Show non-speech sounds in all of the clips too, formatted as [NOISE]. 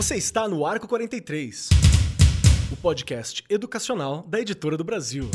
Você está no Arco 43, o podcast educacional da Editora do Brasil.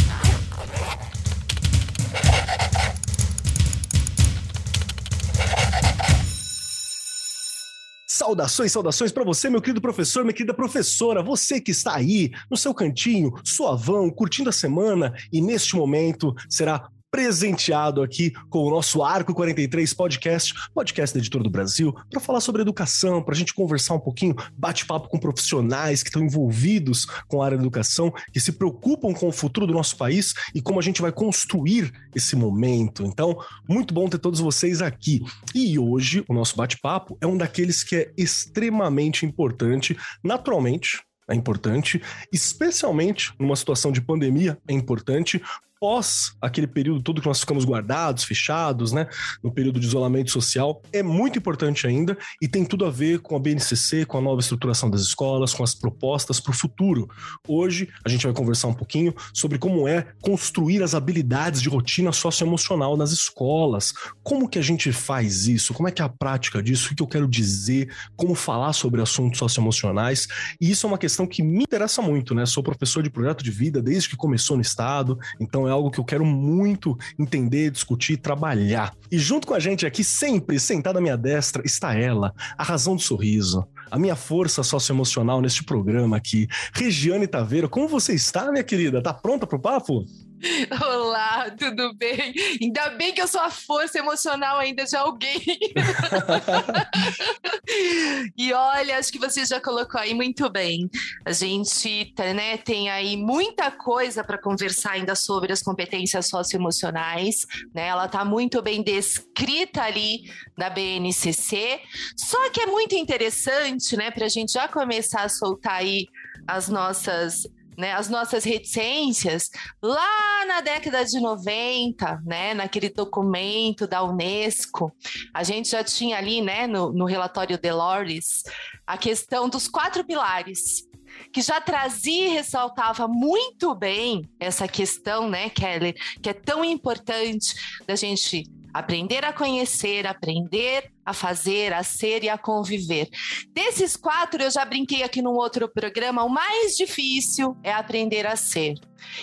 Saudações, saudações para você, meu querido professor, minha querida professora, você que está aí no seu cantinho, suavão, curtindo a semana e neste momento será presenteado aqui com o nosso Arco 43 Podcast, podcast da Editora do Brasil, para falar sobre educação, para a gente conversar um pouquinho, bate-papo com profissionais que estão envolvidos com a área da educação, que se preocupam com o futuro do nosso país e como a gente vai construir esse momento. Então, muito bom ter todos vocês aqui. E hoje, o nosso bate-papo é um daqueles que é extremamente importante, naturalmente, é importante, especialmente numa situação de pandemia, é importante, pós aquele período todo que nós ficamos guardados, fechados, né, no período de isolamento social, é muito importante ainda e tem tudo a ver com a BNCC, com a nova estruturação das escolas, com as propostas para o futuro. Hoje a gente vai conversar um pouquinho sobre como é construir as habilidades de rotina socioemocional nas escolas. Como que a gente faz isso? Como é que é a prática disso? O que eu quero dizer? Como falar sobre assuntos socioemocionais? E isso é uma questão que me interessa muito, né? Sou professor de projeto de vida desde que começou no estado, então é algo que eu quero muito entender, discutir, trabalhar. E junto com a gente aqui, sempre sentada à minha destra, está ela, a razão do sorriso, a minha força socioemocional neste programa aqui. Regiane Taveira, como você está, minha querida? Tá pronta para o papo? [LAUGHS] Olá, tudo bem? Ainda bem que eu sou a força emocional ainda de alguém. [LAUGHS] e olha, acho que você já colocou aí muito bem. A gente né, tem aí muita coisa para conversar ainda sobre as competências socioemocionais. Né? Ela está muito bem descrita ali na BNCC. Só que é muito interessante, né, para a gente já começar a soltar aí as nossas né, as nossas reticências lá na década de 90, né, naquele documento da Unesco, a gente já tinha ali, né, no, no relatório Delores, a questão dos quatro pilares, que já trazia e ressaltava muito bem essa questão, né, Keller, que é tão importante da gente aprender a conhecer, aprender a fazer, a ser e a conviver. Desses quatro, eu já brinquei aqui num outro programa, o mais difícil é aprender a ser.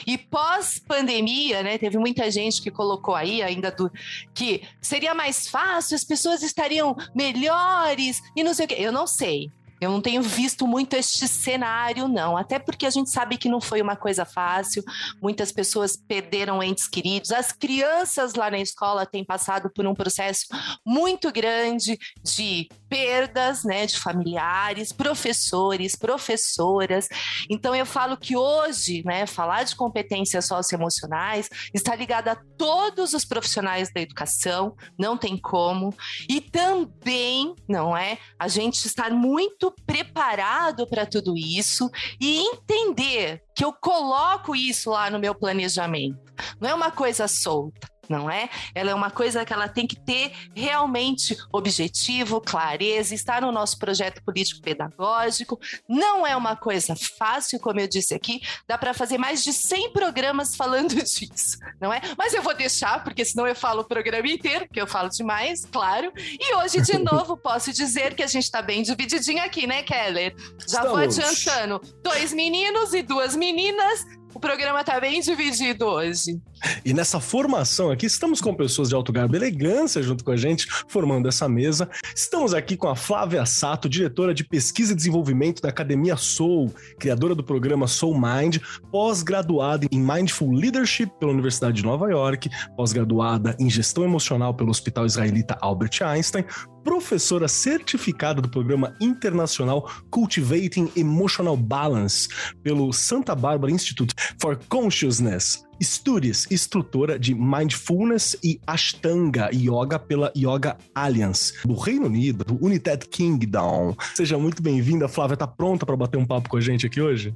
E pós-pandemia, né, teve muita gente que colocou aí ainda do que seria mais fácil, as pessoas estariam melhores e não sei o quê. Eu não sei. Eu não tenho visto muito este cenário, não. Até porque a gente sabe que não foi uma coisa fácil. Muitas pessoas perderam entes queridos. As crianças lá na escola têm passado por um processo muito grande de perdas, né, de familiares, professores, professoras. Então eu falo que hoje, né, falar de competências socioemocionais está ligado a todos os profissionais da educação, não tem como. E também, não é, a gente estar muito preparado para tudo isso e entender que eu coloco isso lá no meu planejamento. Não é uma coisa solta não é? Ela é uma coisa que ela tem que ter realmente objetivo, clareza, estar no nosso projeto político-pedagógico. Não é uma coisa fácil, como eu disse aqui, dá para fazer mais de 100 programas falando [LAUGHS] disso, não é? Mas eu vou deixar, porque senão eu falo o programa inteiro, porque eu falo demais, claro. E hoje, de [LAUGHS] novo, posso dizer que a gente está bem divididinho aqui, né, Keller? Já Estamos. vou adiantando. Dois meninos e duas meninas o programa está bem dividido hoje. E nessa formação aqui, estamos com pessoas de alto garbo e elegância junto com a gente, formando essa mesa. Estamos aqui com a Flávia Sato, diretora de pesquisa e desenvolvimento da Academia Soul, criadora do programa Soul Mind, pós-graduada em Mindful Leadership pela Universidade de Nova York, pós-graduada em gestão emocional pelo Hospital Israelita Albert Einstein, professora certificada do programa internacional Cultivating Emotional Balance pelo Santa Barbara Institute for Consciousness. Studies, instrutora de Mindfulness e Ashtanga Yoga pela Yoga Alliance do Reino Unido, do United Kingdom. Seja muito bem-vinda, Flávia. Tá pronta para bater um papo com a gente aqui hoje?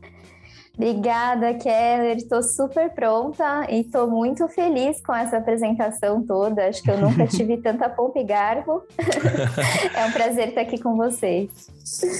Obrigada, Keller. Estou super pronta e estou muito feliz com essa apresentação toda. Acho que eu nunca [LAUGHS] tive tanta pompa e garbo. [LAUGHS] é um prazer estar aqui com vocês.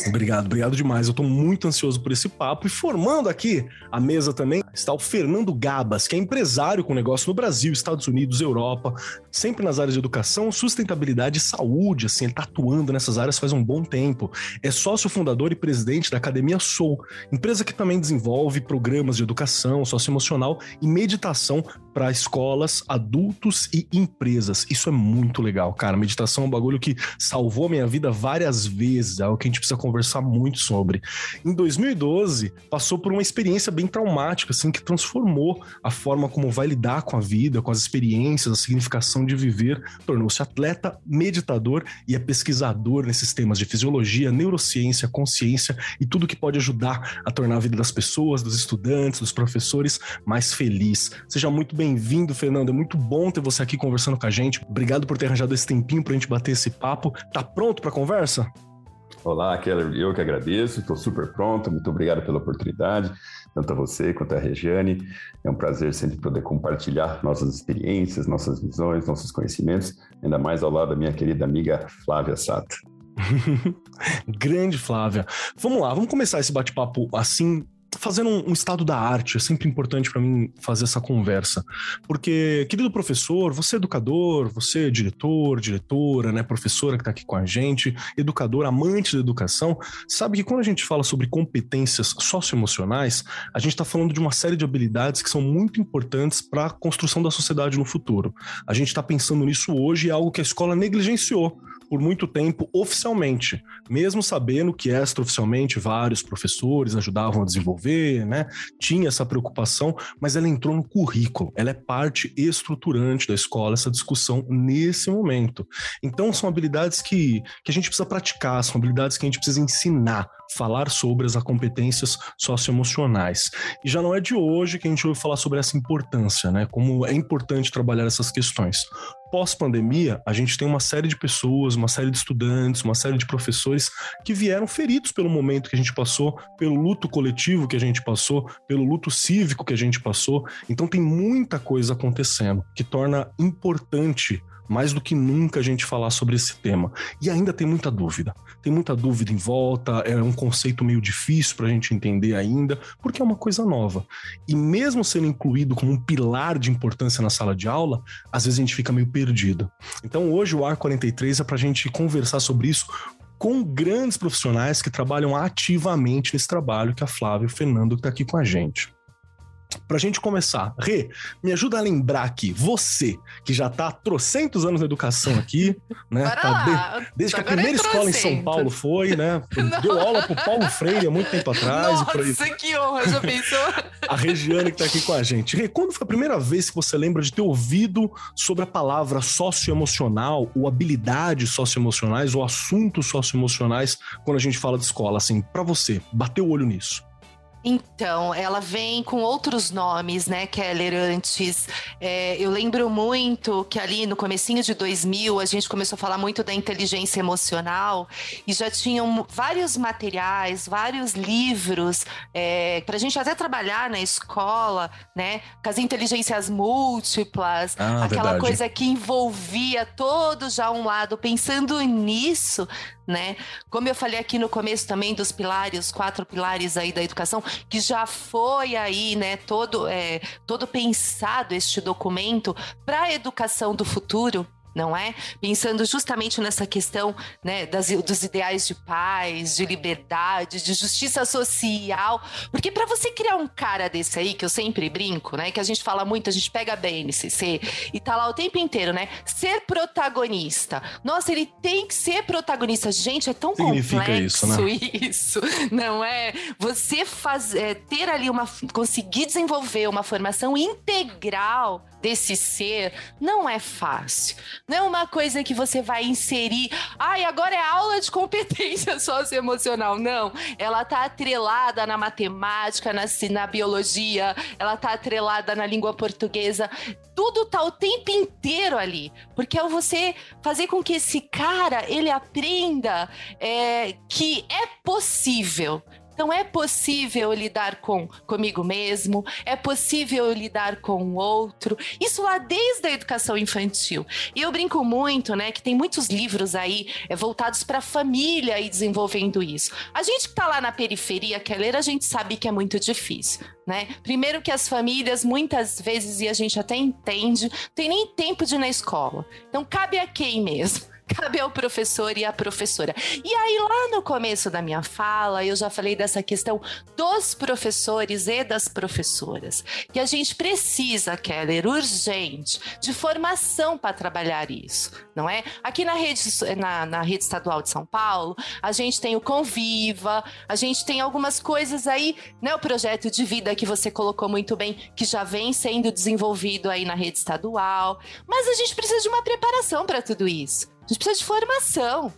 Obrigado, obrigado demais. Eu estou muito ansioso por esse papo. E formando aqui a mesa também está o Fernando Gabas, que é empresário com negócio no Brasil, Estados Unidos, Europa, sempre nas áreas de educação, sustentabilidade e saúde. Assim, ele está atuando nessas áreas faz um bom tempo. É sócio fundador e presidente da Academia Soul, empresa que também desenvolve programas de educação socioemocional e meditação para escolas, adultos e empresas. Isso é muito legal, cara. Meditação é um bagulho que salvou a minha vida várias vezes, é algo que a gente precisa conversar muito sobre. Em 2012, passou por uma experiência bem traumática, assim, que transformou a forma como vai lidar com a vida, com as experiências, a significação de viver. Tornou-se atleta, meditador e é pesquisador nesses temas de fisiologia, neurociência, consciência e tudo que pode ajudar a tornar a vida das pessoas, dos estudantes, dos professores mais feliz. Seja muito bem bem-vindo, Fernando. É muito bom ter você aqui conversando com a gente. Obrigado por ter arranjado esse tempinho para a gente bater esse papo. Tá pronto para conversa? Olá, Keller. Eu que agradeço. Estou super pronto. Muito obrigado pela oportunidade, tanto a você quanto a Regiane. É um prazer sempre poder compartilhar nossas experiências, nossas visões, nossos conhecimentos, ainda mais ao lado da minha querida amiga Flávia Sato. [LAUGHS] Grande Flávia. Vamos lá, vamos começar esse bate-papo assim, fazendo um, um, estado da arte, é sempre importante para mim fazer essa conversa. Porque, querido professor, você é educador, você é diretor, diretora, né, professora que está aqui com a gente, educador, amante da educação, sabe que quando a gente fala sobre competências socioemocionais, a gente está falando de uma série de habilidades que são muito importantes para a construção da sociedade no futuro. A gente está pensando nisso hoje e é algo que a escola negligenciou por muito tempo oficialmente, mesmo sabendo que extraoficialmente vários professores ajudavam a desenvolver, né? Tinha essa preocupação, mas ela entrou no currículo, ela é parte estruturante da escola, essa discussão nesse momento. Então são habilidades que, que a gente precisa praticar, são habilidades que a gente precisa ensinar, falar sobre as competências socioemocionais. E já não é de hoje que a gente ouve falar sobre essa importância, né? Como é importante trabalhar essas questões pós-pandemia, a gente tem uma série de pessoas, uma série de estudantes, uma série de professores que vieram feridos pelo momento que a gente passou, pelo luto coletivo que a gente passou, pelo luto cívico que a gente passou. Então tem muita coisa acontecendo que torna importante mais do que nunca a gente falar sobre esse tema. E ainda tem muita dúvida. Tem muita dúvida em volta, é um conceito meio difícil para a gente entender ainda, porque é uma coisa nova. E mesmo sendo incluído como um pilar de importância na sala de aula, às vezes a gente fica meio perdido. Então hoje o AR 43 é para a gente conversar sobre isso com grandes profissionais que trabalham ativamente nesse trabalho, que a Flávia e o Fernando está aqui com a gente. Pra gente começar, Rê, me ajuda a lembrar aqui, você, que já tá há trocentos anos na educação aqui, [LAUGHS] né? Tá de, desde que a primeira escola em São Paulo foi, né? [LAUGHS] Deu aula pro Paulo Freire há muito tempo atrás. Nossa, que honra, já pensou? [LAUGHS] a Regiane que tá aqui com a gente. Rê, quando foi a primeira vez que você lembra de ter ouvido sobre a palavra socioemocional, ou habilidades socioemocionais, ou assuntos socioemocionais, quando a gente fala de escola, assim, para você, bateu o olho nisso? Então, ela vem com outros nomes, né, Keller, antes. É, eu lembro muito que ali no comecinho de 2000, a gente começou a falar muito da inteligência emocional e já tinham vários materiais, vários livros é, para a gente até trabalhar na escola, né, com as inteligências múltiplas, ah, aquela verdade. coisa que envolvia todo já um lado. Pensando nisso, né? Como eu falei aqui no começo também dos pilares, quatro pilares aí da educação, que já foi aí, né, todo, é, todo pensado este documento para a educação do futuro, não é? Pensando justamente nessa questão né, das, dos ideais de paz, de liberdade, de justiça social. Porque para você criar um cara desse aí, que eu sempre brinco, né? Que a gente fala muito, a gente pega a BNCC e tá lá o tempo inteiro, né? Ser protagonista. Nossa, ele tem que ser protagonista. Gente, é tão Significa complexo isso, né? [LAUGHS] isso, não é? Você faz, é, ter ali uma. conseguir desenvolver uma formação integral desse ser não é fácil. Não é uma coisa que você vai inserir. Ai, agora é aula de competência [LAUGHS] socioemocional. Não. Ela tá atrelada na matemática, na, na biologia, ela tá atrelada na língua portuguesa. Tudo tá o tempo inteiro ali. Porque é você fazer com que esse cara ele aprenda é, que é possível Então é possível lidar com comigo mesmo, é possível lidar com o outro. Isso lá desde a educação infantil. E eu brinco muito, né, que tem muitos livros aí é, voltados para a família e desenvolvendo isso. A gente que está lá na periferia quer ler, a gente sabe que é muito difícil. Né? Primeiro que as famílias, muitas vezes, e a gente até entende, tem nem tempo de ir na escola. Então cabe a quem mesmo? Cabe ao professor e à professora. E aí, lá no começo da minha fala, eu já falei dessa questão dos professores e das professoras, que a gente precisa, Keller, urgente, de formação para trabalhar isso, não é? Aqui na rede, na, na rede estadual de São Paulo, a gente tem o Conviva, a gente tem algumas coisas aí, né? O projeto de vida que você colocou muito bem, que já vem sendo desenvolvido aí na rede estadual, mas a gente precisa de uma preparação para tudo isso. A gente precisa de formação,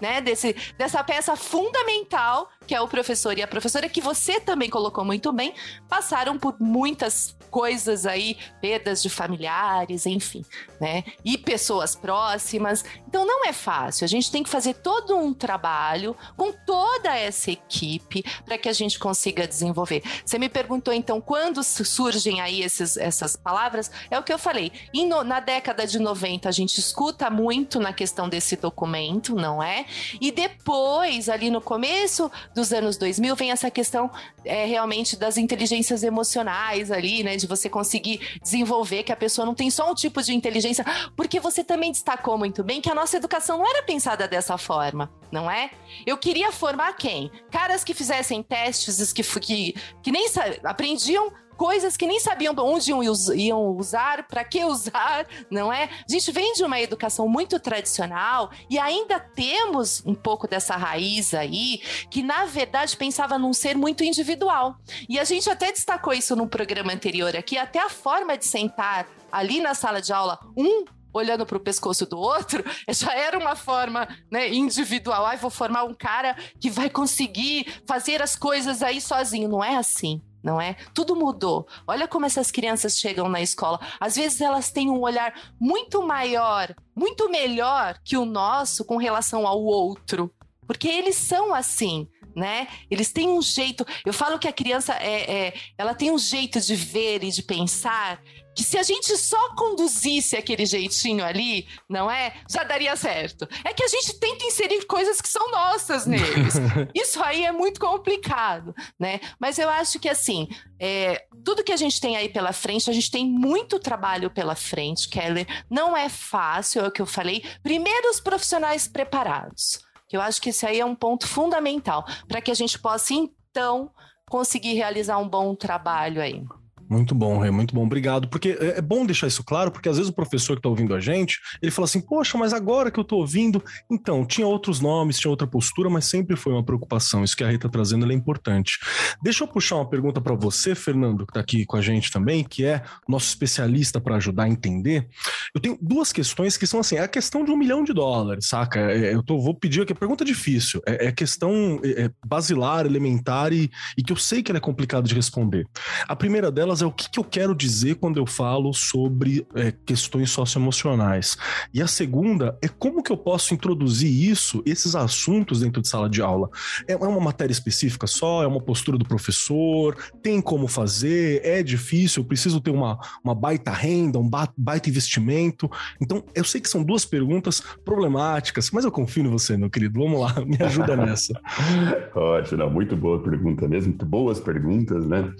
né? Desse, dessa peça fundamental que é o professor e a professora, que você também colocou muito bem, passaram por muitas coisas aí, perdas de familiares, enfim, né? E pessoas próximas. Então não é fácil. A gente tem que fazer todo um trabalho com toda essa equipe para que a gente consiga desenvolver. Você me perguntou então quando surgem aí esses, essas palavras? É o que eu falei. No, na década de 90 a gente escuta muito na questão desse documento, não é? E depois, ali no começo dos anos 2000, vem essa questão é, realmente das inteligências emocionais ali, né? De você conseguir desenvolver que a pessoa não tem só um tipo de inteligência, porque você também destacou muito bem que a nossa educação não era pensada dessa forma, não é? Eu queria formar quem? Caras que fizessem testes, que, que, que nem aprendiam coisas que nem sabiam onde iam usar, para que [LAUGHS] usar, não é? A gente vem de uma educação muito tradicional e ainda temos um pouco dessa raiz aí, que na verdade pensava num ser muito individual. E a gente até destacou isso no programa anterior aqui, até a forma de sentar ali na sala de aula, um olhando para o pescoço do outro, [LAUGHS] já era uma forma né, individual. Ai, vou formar um cara que vai conseguir fazer as coisas aí sozinho. Não é assim não é? Tudo mudou. Olha como essas crianças chegam na escola. Às vezes elas têm um olhar muito maior, muito melhor que o nosso com relação ao outro, porque eles são assim. Né? Eles têm um jeito. Eu falo que a criança é, é, ela tem um jeito de ver e de pensar que se a gente só conduzisse aquele jeitinho ali, não é? Já daria certo. É que a gente tenta inserir coisas que são nossas neles. [LAUGHS] Isso aí é muito complicado, né? Mas eu acho que assim, é, tudo que a gente tem aí pela frente, a gente tem muito trabalho pela frente, Keller. Não é fácil, é o que eu falei. Primeiro, os profissionais preparados. Que eu acho que esse aí é um ponto fundamental para que a gente possa, então, conseguir realizar um bom trabalho aí. Muito bom, Rê, muito bom. Obrigado. Porque é, é bom deixar isso claro, porque às vezes o professor que está ouvindo a gente, ele fala assim, poxa, mas agora que eu estou ouvindo... Então, tinha outros nomes, tinha outra postura, mas sempre foi uma preocupação. Isso que a Rê está trazendo é importante. Deixa eu puxar uma pergunta para você, Fernando, que está aqui com a gente também, que é nosso especialista para ajudar a entender. Eu tenho duas questões que são assim, é a questão de um milhão de dólares, saca? É, eu tô, vou pedir aqui, pergunta difícil, é, é questão é, é, basilar, elementar e, e que eu sei que ela é complicada de responder. A primeira delas é o que, que eu quero dizer quando eu falo sobre é, questões socioemocionais. E a segunda é como que eu posso introduzir isso, esses assuntos dentro de sala de aula. É, é uma matéria específica só? É uma postura do professor? Tem como fazer? É difícil? Eu preciso ter uma, uma baita renda, um baita investimento? Então, eu sei que são duas perguntas problemáticas, mas eu confio em você, meu querido. Vamos lá, me ajuda nessa. [LAUGHS] Ótimo, muito boa pergunta mesmo, muito boas perguntas, né?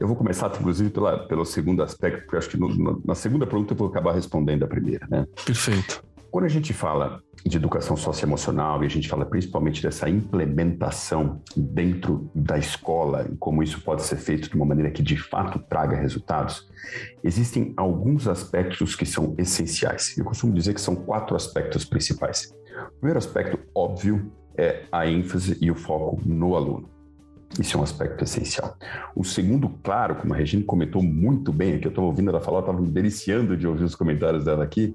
Eu vou começar, inclusive, pela, pelo segundo aspecto, porque acho que no, na segunda pergunta eu vou acabar respondendo a primeira, né? Perfeito. Quando a gente fala de educação socioemocional e a gente fala principalmente dessa implementação dentro da escola e como isso pode ser feito de uma maneira que de fato traga resultados, existem alguns aspectos que são essenciais. Eu costumo dizer que são quatro aspectos principais. O primeiro aspecto, óbvio, é a ênfase e o foco no aluno. Isso é um aspecto essencial. O segundo, claro, como a Regina comentou muito bem, que eu estou ouvindo ela falar, estava me deliciando de ouvir os comentários dela aqui,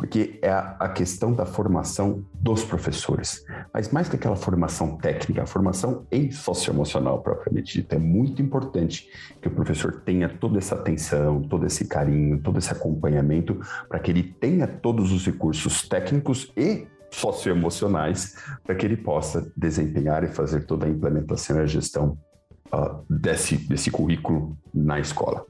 porque é a, a, questão da formação dos professores. Mas mais que aquela formação técnica, a formação em socioemocional propriamente dita, é muito importante que o professor tenha toda essa atenção, todo esse carinho, todo esse acompanhamento, para que ele tenha todos os recursos técnicos e socioemocionais para que ele possa desempenhar e fazer toda a implementação e a gestão uh, desse, desse currículo na escola.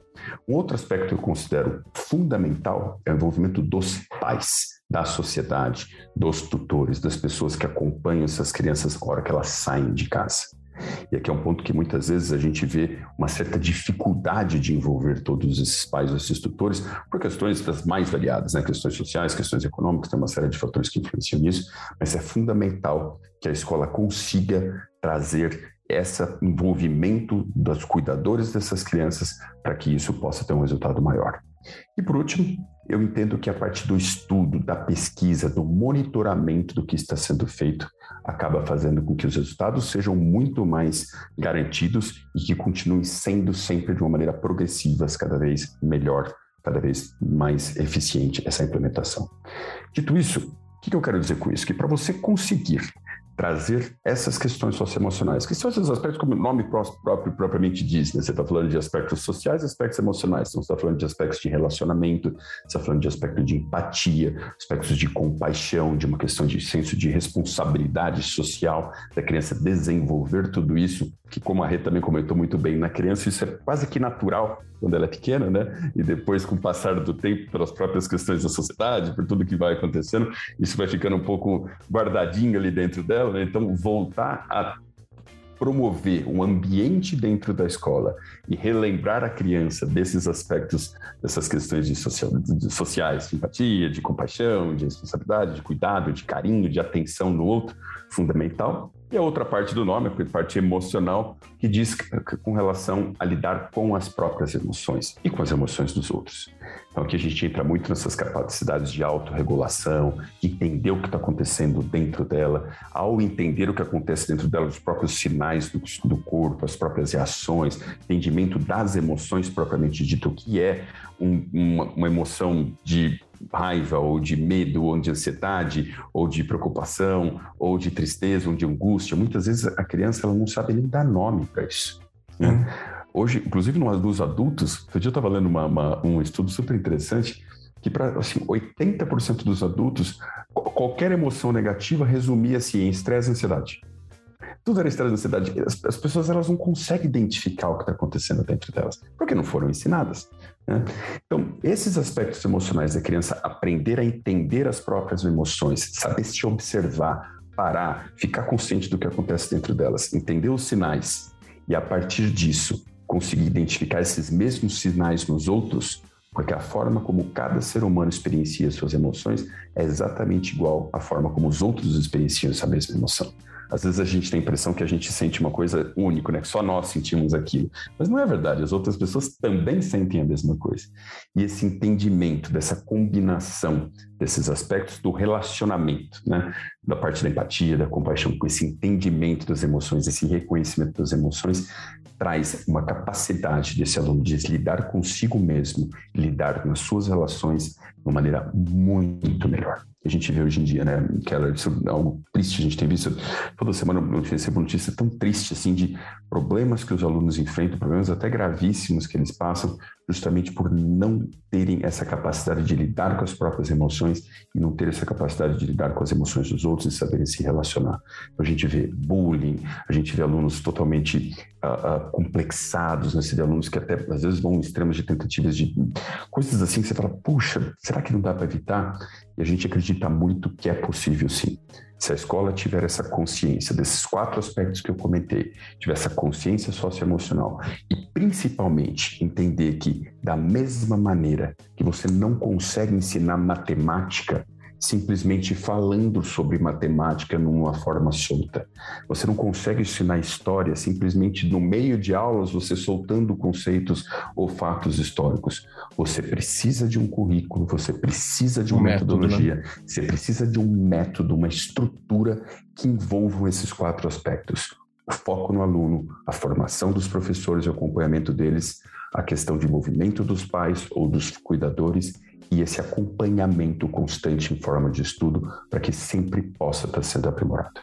Um outro aspecto que eu considero fundamental é o envolvimento dos pais, da sociedade, dos tutores, das pessoas que acompanham essas crianças na hora que elas saem de casa. E aqui é um ponto que muitas vezes a gente vê uma certa dificuldade de envolver todos esses pais, esses tutores, por questões das mais variadas, né? questões sociais, questões econômicas, tem uma série de fatores que influenciam nisso, mas é fundamental que a escola consiga trazer esse envolvimento dos cuidadores dessas crianças para que isso possa ter um resultado maior. E por último, eu entendo que a partir do estudo, da pesquisa, do monitoramento do que está sendo feito, acaba fazendo com que os resultados sejam muito mais garantidos e que continuem sendo sempre de uma maneira progressiva, cada vez melhor, cada vez mais eficiente essa implementação. Dito isso, o que eu quero dizer com isso? Que para você conseguir trazer essas questões socioemocionais, que são esses aspectos como o nome próprio propriamente diz, né? Você está falando de aspectos sociais aspectos emocionais, então você está falando de aspectos de relacionamento, você está falando de aspectos de empatia, aspectos de compaixão, de uma questão de senso de responsabilidade social da criança desenvolver tudo isso, que como a Rê também comentou muito bem, na criança isso é quase que natural quando ela é pequena, né? E depois, com o passar do tempo, pelas próprias questões da sociedade, por tudo que vai acontecendo, isso vai ficando um pouco guardadinho ali dentro dela, né? Então, voltar a promover um ambiente dentro da escola e relembrar a criança desses aspectos, dessas questões de, social, de sociais, de empatia, de compaixão, de responsabilidade, de cuidado, de carinho, de atenção no outro, fundamental. E a outra parte do nome, a parte emocional, que diz com relação a lidar com as próprias emoções e com as emoções dos outros. Então aqui a gente entra muito nessas capacidades de autorregulação, de entender o que está acontecendo dentro dela, ao entender o que acontece dentro dela, os próprios sinais do, do corpo, as próprias reações, entendimento das emoções propriamente dito, o que é um, uma, uma emoção de raiva, ou de medo, ou de ansiedade, ou de preocupação, ou de tristeza, ou de angústia. Muitas vezes a criança ela não sabe nem dar nome para isso. Né? Uhum. Hoje, inclusive dos adultos, outro dia eu estava lendo uma, uma, um estudo super interessante que para assim, 80% dos adultos, qualquer emoção negativa resumia-se em estresse e ansiedade. Tudo era estresse e ansiedade. As, as pessoas elas não conseguem identificar o que está acontecendo dentro delas, porque não foram ensinadas. Né? Então, esses aspectos emocionais da criança aprender a entender as próprias emoções, saber se observar, parar, ficar consciente do que acontece dentro delas, entender os sinais e a partir disso conseguir identificar esses mesmos sinais nos outros, porque a forma como cada ser humano experiencia suas emoções é exatamente igual à forma como os outros experienciam essa mesma emoção. Às vezes a gente tem a impressão que a gente sente uma coisa única, né? Que só nós sentimos aquilo. Mas não é verdade, as outras pessoas também sentem a mesma coisa. E esse entendimento dessa combinação desses aspectos do relacionamento, né? Da parte da empatia, da compaixão, com esse entendimento das emoções, esse reconhecimento das emoções, traz uma capacidade desse aluno de lidar consigo mesmo, lidar nas suas relações de uma maneira muito melhor que a gente vê hoje em dia, né, Keller? É algo triste, a gente tem visto toda semana eu recebo notícia tão triste, assim, de problemas que os alunos enfrentam, problemas até gravíssimos que eles passam, justamente por não terem essa capacidade de lidar com as próprias emoções e não ter essa capacidade de lidar com as emoções dos outros e saberem se relacionar. Então, a gente vê bullying, a gente vê alunos totalmente uh, uh, complexados, né? Você vê alunos que até às vezes vão em extremos de tentativas de coisas assim que você fala, puxa, será que não dá para evitar? E a gente acredita muito que é possível sim. Se a escola tiver essa consciência desses quatro aspectos que eu comentei, tiver essa consciência socioemocional e principalmente entender que, da mesma maneira que você não consegue ensinar matemática simplesmente falando sobre matemática numa forma solta. Você não consegue ensinar história simplesmente no meio de aulas você soltando conceitos ou fatos históricos. Você precisa de um currículo, você precisa de uma um metodologia, método, né? você precisa de um método, uma estrutura que envolvam esses quatro aspectos. O foco no aluno, a formação dos professores e o acompanhamento deles, a questão de movimento dos pais ou dos cuidadores e esse acompanhamento constante em forma de estudo para que sempre possa estar sendo aprimorado.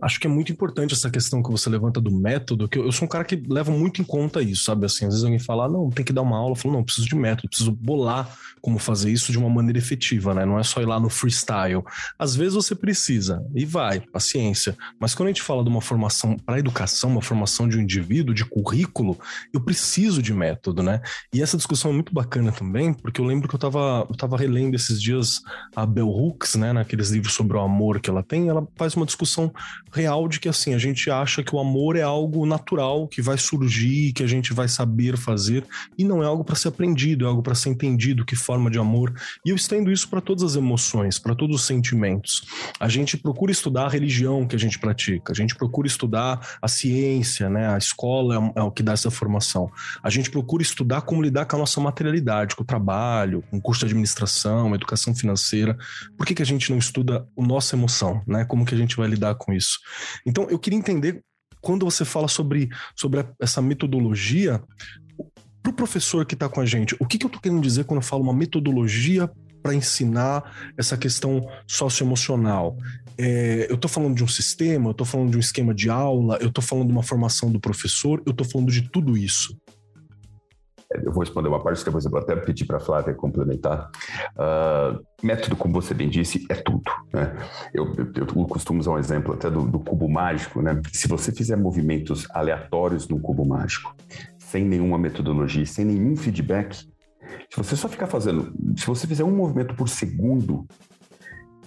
Acho que é muito importante essa questão que você levanta do método, que eu, eu, sou um cara que leva muito em conta isso, sabe? Assim, às vezes alguém fala, ah, não, tem que dar uma aula, eu falo, não, preciso de método, preciso bolar como fazer isso de uma maneira efetiva, né? Não é só ir lá no freestyle. Às vezes você precisa, e vai, paciência. Mas quando a gente fala de uma formação para educação, uma formação de um indivíduo, de currículo, eu preciso de método, né? E essa discussão é muito bacana também, porque eu lembro que eu estava eu tava relendo esses dias a Bell Hooks, né, naqueles livros sobre o amor que ela tem, ela faz uma discussão real de que assim, a gente acha que o amor é algo natural, que vai surgir, que a gente vai saber fazer, e não é algo para ser aprendido, é algo para ser entendido, que forma de amor. E eu estendo isso para todas as emoções, para todos os sentimentos. A gente procura estudar a religião que a gente pratica, a gente procura estudar a ciência, né? A escola é, é o que dá essa formação. A gente procura estudar como lidar com a nossa materialidade, com o trabalho, com o curso de administração, educação financeira. Por que, que a gente não estuda a nossa emoção, né? Como que a gente vai lidar com isso? Então, eu queria entender quando você fala sobre, sobre essa metodologia, para o professor que está com a gente, o que, que eu estou querendo dizer quando eu falo uma metodologia para ensinar essa questão socioemocional? É, eu estou falando de um sistema, eu estou falando de um esquema de aula, eu estou falando de uma formação do professor, eu estou falando de tudo isso. É, eu vou responder uma parte, depois eu vou até pedir para a Flávia complementar. Uh, método, como você bem disse, é tudo. Né? Eu, eu, eu, costumo usar um exemplo até do, do cubo mágico. Né? Se você fizer movimentos aleatórios no cubo mágico, sem nenhuma metodologia, sem nenhum feedback, se você só ficar fazendo, se você fizer um movimento por segundo,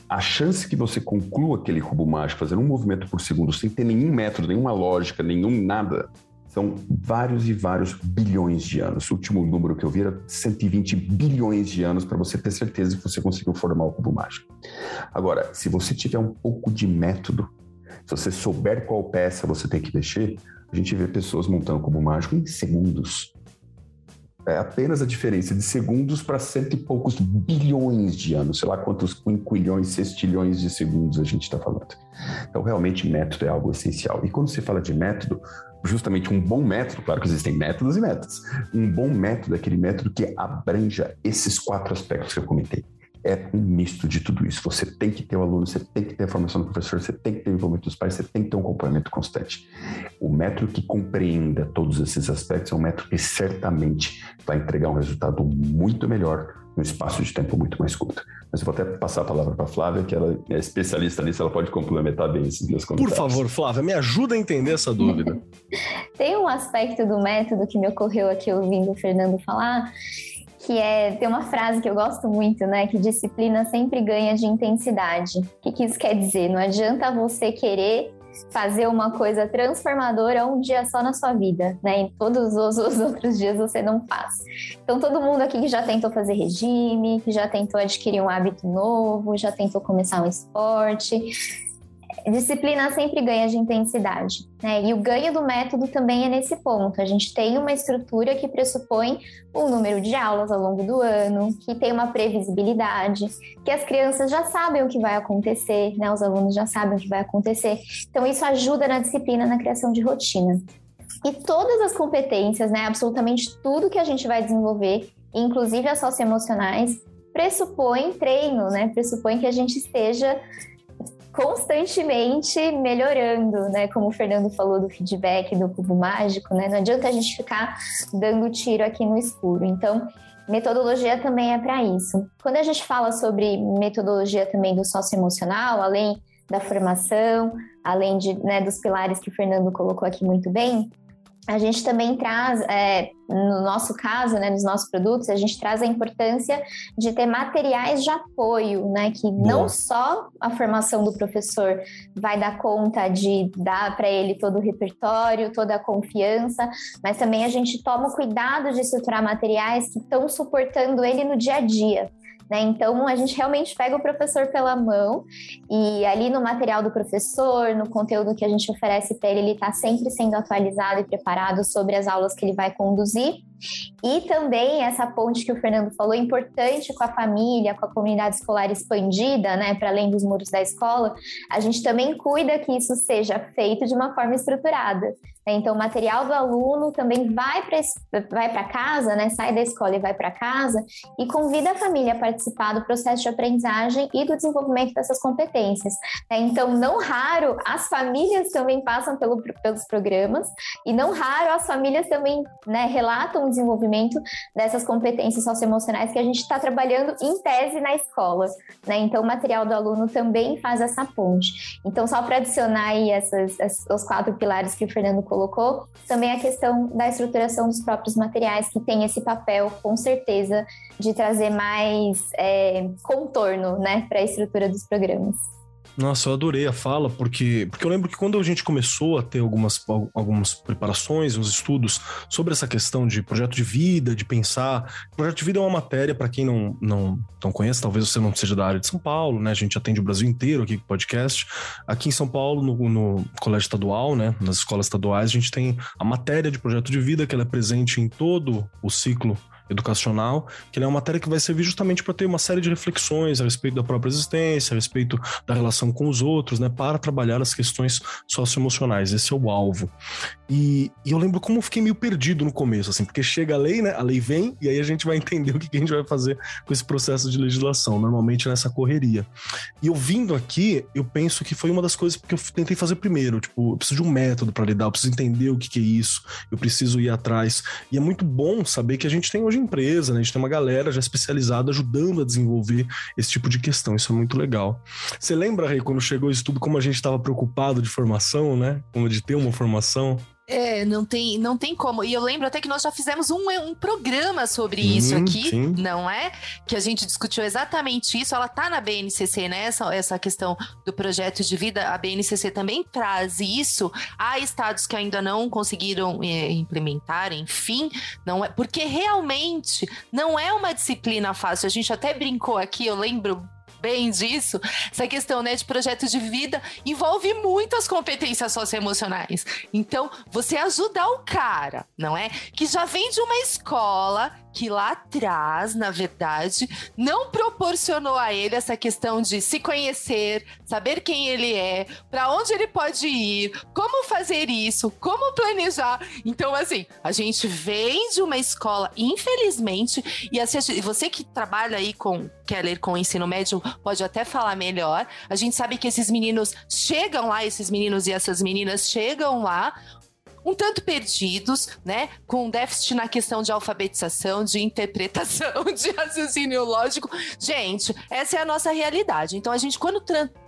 a chance que você conclua aquele cubo mágico fazendo um movimento por segundo sem ter nenhum método, nenhuma lógica, nenhum nada, são vários e vários bilhões de anos. O último número que eu vi era 120 bilhões de anos para você ter certeza que você conseguiu formar o cubo mágico. Agora, se você tiver um pouco de método, se você souber qual peça você tem que mexer, a gente vê pessoas montando cubo mágico em segundos. É apenas a diferença de segundos para cento e poucos bilhões de anos, sei lá quantos quinquilhões, sextilhões de segundos a gente está falando. Então, realmente, método é algo essencial. E quando se fala de método, justamente um bom método, claro que existem métodos e métodos, um bom método é aquele método que abranja esses quatro aspectos que eu comentei é um misto de tudo isso. Você tem que ter o aluno, você tem que ter a formação do professor, você tem que ter o envolvimento dos pais, você tem que ter um acompanhamento constante. O método que compreenda todos esses aspectos é um método que certamente vai entregar um resultado muito melhor num espaço de tempo muito mais curto. Mas eu vou até passar a palavra para a Flávia, que ela é especialista nisso, ela pode complementar bem esses meus comentários. Por favor, Flávia, me ajuda a entender essa dúvida. [LAUGHS] Tem um aspecto do método que me ocorreu aqui ouvindo o Fernando falar, que é tem uma frase que eu gosto muito, né? Que disciplina sempre ganha de intensidade. O que, que isso quer dizer? Não adianta você querer fazer uma coisa transformadora um dia só na sua vida, né? Em todos os, os, outros dias você não faz. Então, todo mundo aqui que já tentou fazer regime, que já tentou adquirir um hábito novo, já tentou começar um esporte, disciplina sempre ganha de intensidade, né? E o ganho do método também é nesse ponto. A gente tem uma estrutura que pressupõe um número de aulas ao longo do ano, que tem uma previsibilidade, que as crianças já sabem o que vai acontecer, né? Os alunos já sabem o que vai acontecer. Então isso ajuda na disciplina, na criação de rotina. E todas as competências, né? Absolutamente tudo que a gente vai desenvolver, inclusive as socioemocionais, pressupõe treino, né? Pressupõe que a gente esteja constantemente melhorando, né? Como o Fernando falou do feedback do cubo mágico, né? Não adianta a gente ficar dando tiro aqui no escuro. Então, metodologia também é para isso. Quando a gente fala sobre metodologia também do socioemocional, além da formação, além de, né, dos pilares que o Fernando colocou aqui muito bem, a gente também traz, é, no nosso caso, né, nos nossos produtos, a gente traz a importância de ter materiais de apoio, né, que Boa. não só a formação do professor vai dar conta de dar para ele todo o repertório, toda a confiança, mas também a gente toma cuidado de estruturar materiais que estão suportando ele no dia a dia. Né? Então, a gente realmente pega o professor pela mão e ali no material do professor, no conteúdo que a gente oferece para ele, ele está sempre sendo atualizado e preparado sobre as aulas que ele vai conduzir. E também essa ponte que o Fernando falou, importante com a família, com a comunidade escolar expandida, né, para além dos muros da escola, a gente também cuida que isso seja feito de uma forma estruturada. Né? Então, o material do aluno também vai para casa, né? sai da escola e vai para casa, e convida a família a participar do processo de aprendizagem e do desenvolvimento dessas competências. Né? Então, não raro, as famílias também passam pelo, pelos programas, e não raro, as famílias também né, relatam o desenvolvimento dessas competências socioemocionais que a gente está trabalhando em tese na escola. Né? Então, o material do aluno também faz essa ponte. Então, só para adicionar aí essas, os quatro pilares que o Fernando colocou, também a questão da estruturação dos próprios materiais, que tem esse papel, com certeza, de trazer mais é, contorno né, para a estrutura dos programas. Nossa, eu adorei a fala, porque, porque eu lembro que quando a gente começou a ter algumas, algumas preparações, uns estudos sobre essa questão de projeto de vida, de pensar. Projeto de vida é uma matéria, para quem não, não, não conhece, talvez você não seja da área de São Paulo, né? A gente atende o Brasil inteiro aqui com podcast. Aqui em São Paulo, no, no colégio estadual, né? Nas escolas estaduais, a gente tem a matéria de projeto de vida, que ela é presente em todo o ciclo educacional, que é uma matéria que vai servir justamente para ter uma série de reflexões a respeito da própria existência, a respeito da relação com os outros, né, para trabalhar as questões socioemocionais. Esse é o alvo. E, e, eu lembro como eu fiquei meio perdido no começo, assim, porque chega a lei, né, a lei vem e aí a gente vai entender [LAUGHS] o que a gente vai fazer com esse processo de legislação, normalmente nessa correria. E eu vindo aqui, eu penso que foi uma das coisas que eu tentei fazer primeiro, tipo, eu preciso de um método para lidar, eu preciso entender o que, que é isso, eu preciso ir atrás. E é muito bom saber que a gente tem hoje empresa, né? A gente tem uma galera já especializada ajudando a desenvolver esse tipo de questão. Isso é muito legal. Você lembra, Rei, quando chegou isso tudo, como a gente estava preocupado de formação, né? Como de ter uma formação? É, não tem, não tem como. E eu lembro até que nós já fizemos um, um programa sobre isso aqui, sim. não é? Que a gente discutiu exatamente isso. Ela tá na BNCC, né? Essa, essa questão do projeto de vida. A BNCC também traz isso. Há estados que ainda não conseguiram é, implementar, enfim, não é porque realmente não é uma disciplina fácil. A gente até brincou aqui, eu lembro bem disso, essa questão né, de projeto de vida envolve muitas competências socioemocionais. Então, você ajudar o cara, não é? Que já vem de uma escola que lá atrás, na verdade, não proporcionou a ele essa questão de se conhecer, saber quem ele é, para onde ele pode ir, como fazer isso, como planejar. Então, assim, a gente vem de uma escola, infelizmente, e assim, você que trabalha aí com Keller com o ensino médio pode até falar melhor. A gente sabe que esses meninos chegam lá, esses meninos e essas meninas chegam lá um tanto perdidos, né? Com déficit na questão de alfabetização, de interpretação, [LAUGHS] de raciocínio lógico. Gente, essa é a nossa realidade. Então, a gente, quando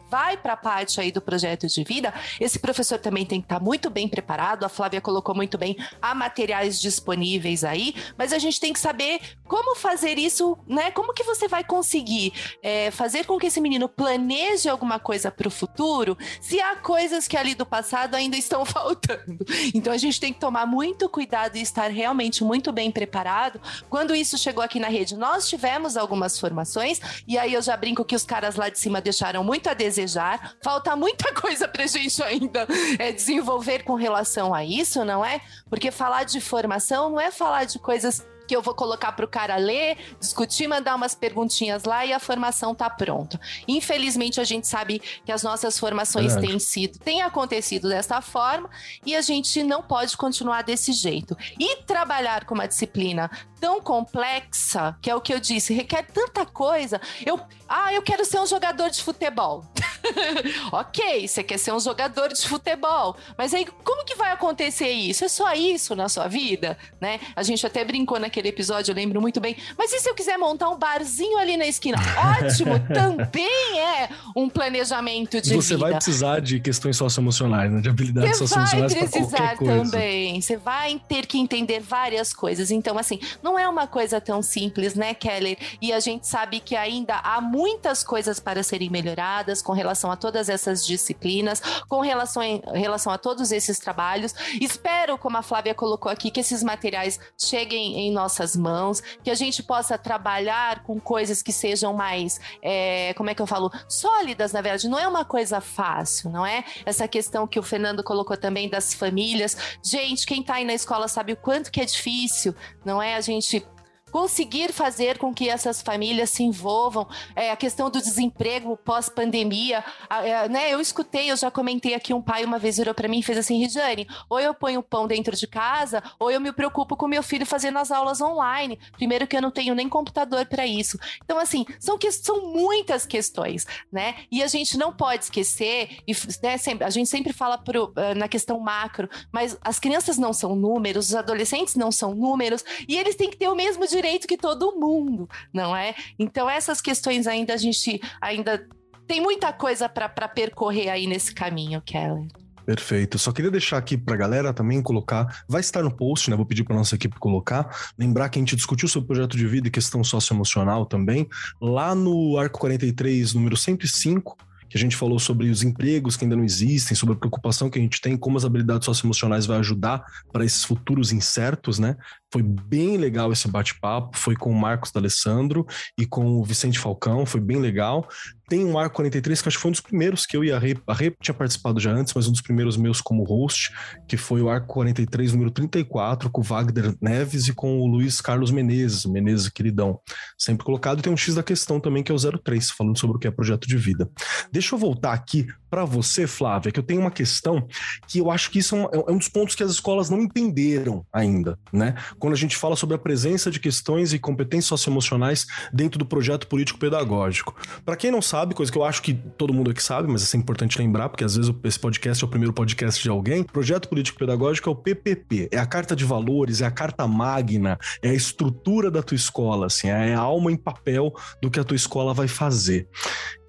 vai para a parte aí do projeto de vida, esse professor também tem que estar tá muito bem preparado. A Flávia colocou muito bem, há materiais disponíveis aí, mas a gente tem que saber como fazer isso, né? Como que você vai conseguir é, fazer com que esse menino planeje alguma coisa para o futuro, se há coisas que ali do passado ainda estão [LAUGHS] faltando. Então a gente tem que tomar muito cuidado e estar realmente muito bem preparado. Quando isso chegou aqui na rede, nós tivemos algumas formações e aí eu já brinco que os caras lá de cima deixaram muito a desejar. Falta muita [LAUGHS] coisa para a gente ainda é, desenvolver com relação a isso, não é? Porque falar de formação não é falar de coisas que eu vou colocar para o cara ler, discutir, mandar umas perguntinhas lá e a formação tá pronta. Infelizmente a gente sabe que as nossas formações têm sido, têm acontecido dessa forma e a gente não pode continuar desse jeito. E trabalhar com uma disciplina tão complexa, que é o que eu disse, requer tanta coisa. Eu, ah, eu quero ser um jogador de futebol. [LAUGHS] ok, você quer ser um jogador de futebol, mas aí como que vai acontecer isso? É só isso na sua vida, né? A gente até brincou naquele episódio, eu lembro muito bem. Mas e se eu quiser montar um barzinho ali na esquina? [LAUGHS] Ótimo, também é um planejamento de Você vida. vai precisar de questões socioemocionais, né? de habilidades Você socioemocionais vai precisar também. Você vai ter que entender várias coisas. Então, assim, não é uma coisa tão simples, né, Keller? E a gente sabe que ainda há muitas coisas para serem melhoradas com relação a todas essas disciplinas, com relação, em, relação a todos esses trabalhos. Espero, como a Flávia colocou aqui, que esses materiais cheguem em nossas mãos, que a gente possa trabalhar com coisas que sejam mais, é, como é que eu falo, sólidas, na verdade. Não é uma coisa fácil, não é? Essa questão que o Fernando colocou também das famílias. Gente, quem está aí na escola sabe o quanto que é difícil, não é? A gente conseguir fazer com que essas famílias se envolvam, é, a questão do desemprego pós-pandemia, é, né? Eu escutei, eu já comentei aqui, um pai uma vez virou para mim e fez assim, Rijane, ou eu ponho pão dentro de casa, ou eu me preocupo com meu filho fazendo as aulas online. Primeiro que eu não tenho nem computador para isso. Então, assim, são, que, são muitas questões, né? E a gente não pode esquecer, e, né, sempre, a gente sempre fala pro, uh, na questão macro, mas as crianças não são números, os adolescentes não são números, e eles têm que ter o mesmo direito direito que todo mundo, não é? Então essas questões ainda a gente ainda tem muita coisa para percorrer aí nesse caminho, Keller. Perfeito. Só queria deixar aqui para a galera também colocar, vai estar no post, né? Vou pedir para nossa equipe colocar. Lembrar que a gente discutiu sobre projeto de vida e questão socioemocional também, lá no Arco 43, número 105 que a gente falou sobre os empregos que ainda não existem, sobre a preocupação que a gente tem, como as habilidades socioemocionais vai ajudar para esses futuros incertos, né? Foi bem legal esse bate-papo, foi com o Marcos D'Alessandro e com o Vicente Falcão, foi bem legal. Tem um Arco 43, que acho que foi um dos primeiros que eu e a Rê, a Rê tinha participado já antes, mas um dos primeiros meus como host, que foi o Arco 43, número 34, com o Wagner Neves e com o Luiz Carlos Menezes, Menezes queridão, sempre colocado. E tem um X da questão também, que é o 03, falando sobre o que é projeto de vida. Deixa eu voltar aqui para você, Flávia, que eu tenho uma questão que eu acho que isso é um, é um dos pontos que as escolas não entenderam ainda, né? Quando a gente fala sobre a presença de questões e competências socioemocionais dentro do projeto político-pedagógico. Para quem não sabe, coisa que eu acho que todo mundo aqui sabe, mas é importante lembrar, porque às vezes esse podcast é o primeiro podcast de alguém. Projeto Político Pedagógico é o PPP, é a carta de valores, é a carta magna, é a estrutura da tua escola, assim, é a alma em papel do que a tua escola vai fazer.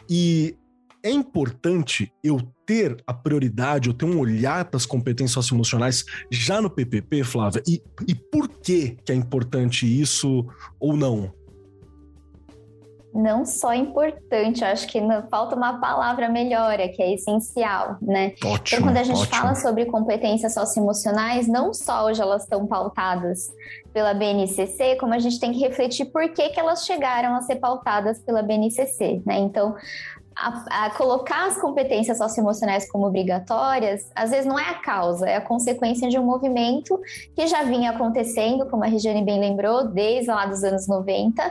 E é importante eu ter a prioridade, eu ter um olhar para as competências socioemocionais já no PPP, Flávia? E, e por que, que é importante isso ou não? não só importante, eu acho que não, falta uma palavra melhor, que é essencial, né? Ótimo, então, quando a gente ótimo. fala sobre competências socioemocionais, não só hoje elas estão pautadas pela BNCC, como a gente tem que refletir por que, que elas chegaram a ser pautadas pela BNCC, né? Então, a, a, colocar as competências socioemocionais como obrigatórias, às vezes não é a causa, é a consequência de um movimento que já vinha acontecendo, como a Regiane bem lembrou, desde lá dos anos 90,